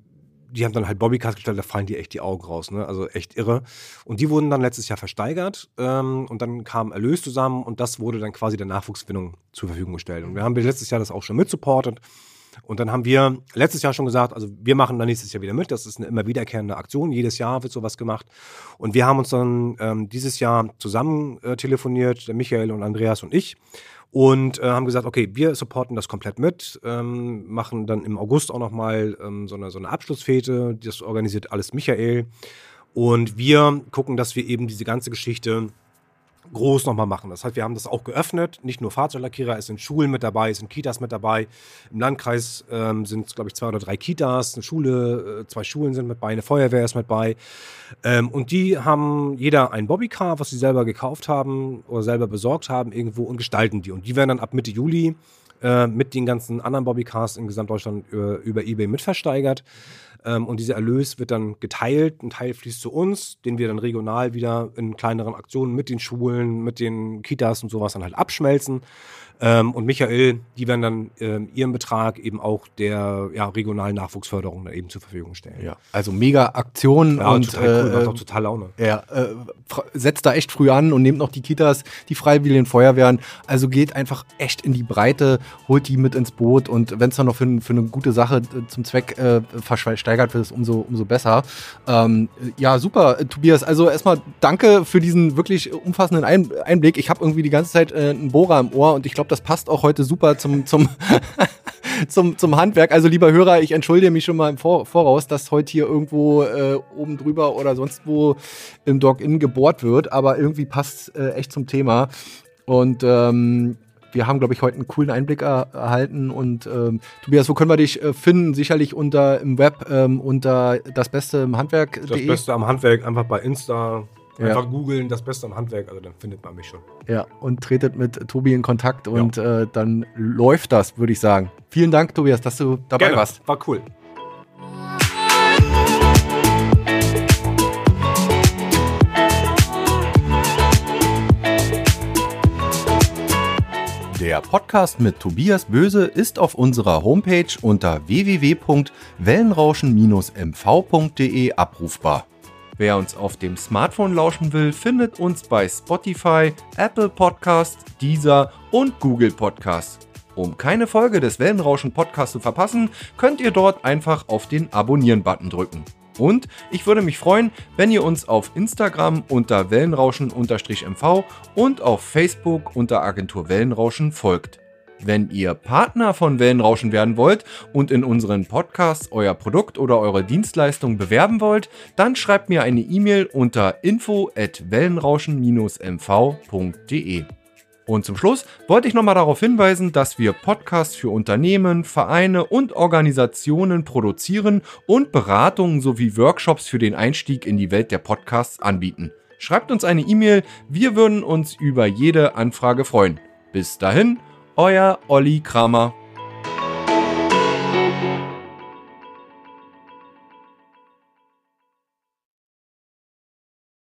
die haben dann halt Bobbycars gestellt, da fallen die echt die Augen raus, ne? Also echt irre. Und die wurden dann letztes Jahr versteigert ähm, und dann kam Erlös zusammen und das wurde dann quasi der Nachwuchsgewinnung zur Verfügung gestellt. Und wir haben letztes Jahr das auch schon mitsupportet. Und dann haben wir letztes Jahr schon gesagt, also wir machen dann nächstes Jahr wieder mit. Das ist eine immer wiederkehrende Aktion. Jedes Jahr wird sowas gemacht. Und wir haben uns dann ähm, dieses Jahr zusammen äh, telefoniert, Michael und Andreas und ich. Und äh, haben gesagt, okay, wir supporten das komplett mit, ähm, machen dann im August auch nochmal ähm, so, eine, so eine Abschlussfete. Das organisiert alles Michael. Und wir gucken, dass wir eben diese ganze Geschichte groß nochmal machen. Das heißt, wir haben das auch geöffnet. Nicht nur Fahrzeuglackierer, es sind Schulen mit dabei, es sind Kitas mit dabei. Im Landkreis ähm, sind es, glaube ich, zwei oder drei Kitas, eine Schule, äh, zwei Schulen sind mit bei, eine Feuerwehr ist mit bei. Ähm, und die haben jeder ein Bobbycar, was sie selber gekauft haben oder selber besorgt haben irgendwo und gestalten die. Und die werden dann ab Mitte Juli äh, mit den ganzen anderen Bobbycars in Gesamtdeutschland über, über eBay mitversteigert. Ähm, und dieser Erlös wird dann geteilt. Ein Teil fließt zu uns, den wir dann regional wieder in kleineren Aktionen mit den Schulen, mit den Kitas und sowas dann halt abschmelzen. Ähm, und Michael, die werden dann ähm, ihren Betrag eben auch der ja, regionalen Nachwuchsförderung eben zur Verfügung stellen. Ja, also mega Aktion ja, und total cool, äh, macht auch total Laune. Ja, äh, setzt da echt früh an und nehmt noch die Kitas, die Freiwilligen Feuerwehren. Also geht einfach echt in die Breite, holt die mit ins Boot und wenn es dann noch für, für, eine gute Sache äh, zum Zweck äh, versteigert wird, ist umso, umso besser. Ähm, ja, super, äh, Tobias. Also erstmal danke für diesen wirklich umfassenden Ein Einblick. Ich habe irgendwie die ganze Zeit äh, einen Bohrer im Ohr und ich glaube, das passt auch heute super zum, zum, zum, zum Handwerk. Also, lieber Hörer, ich entschuldige mich schon mal im Voraus, dass heute hier irgendwo äh, oben drüber oder sonst wo im Dog-In gebohrt wird, aber irgendwie passt äh, echt zum Thema. Und ähm, wir haben, glaube ich, heute einen coolen Einblick er erhalten. Und ähm, Tobias, wo können wir dich äh, finden? Sicherlich unter im Web ähm, unter das Beste im Handwerk. Das Beste am Handwerk einfach bei Insta, Einfach ja. googeln, das Beste am Handwerk, also dann findet man mich schon. Ja, und tretet mit Tobi in Kontakt und ja. äh, dann läuft das, würde ich sagen. Vielen Dank, Tobias, dass du dabei Gerne. warst. War cool. Der Podcast mit Tobias Böse ist auf unserer Homepage unter www.wellenrauschen-mv.de abrufbar. Wer uns auf dem Smartphone lauschen will, findet uns bei Spotify, Apple Podcasts, Deezer und Google Podcasts. Um keine Folge des Wellenrauschen Podcasts zu verpassen, könnt ihr dort einfach auf den Abonnieren-Button drücken. Und ich würde mich freuen, wenn ihr uns auf Instagram unter Wellenrauschen-MV und auf Facebook unter Agentur Wellenrauschen folgt. Wenn ihr Partner von Wellenrauschen werden wollt und in unseren Podcasts euer Produkt oder eure Dienstleistung bewerben wollt, dann schreibt mir eine E-Mail unter info at wellenrauschen-mv.de. Und zum Schluss wollte ich nochmal darauf hinweisen, dass wir Podcasts für Unternehmen, Vereine und Organisationen produzieren und Beratungen sowie Workshops für den Einstieg in die Welt der Podcasts anbieten. Schreibt uns eine E-Mail, wir würden uns über jede Anfrage freuen. Bis dahin, euer Olli Kramer.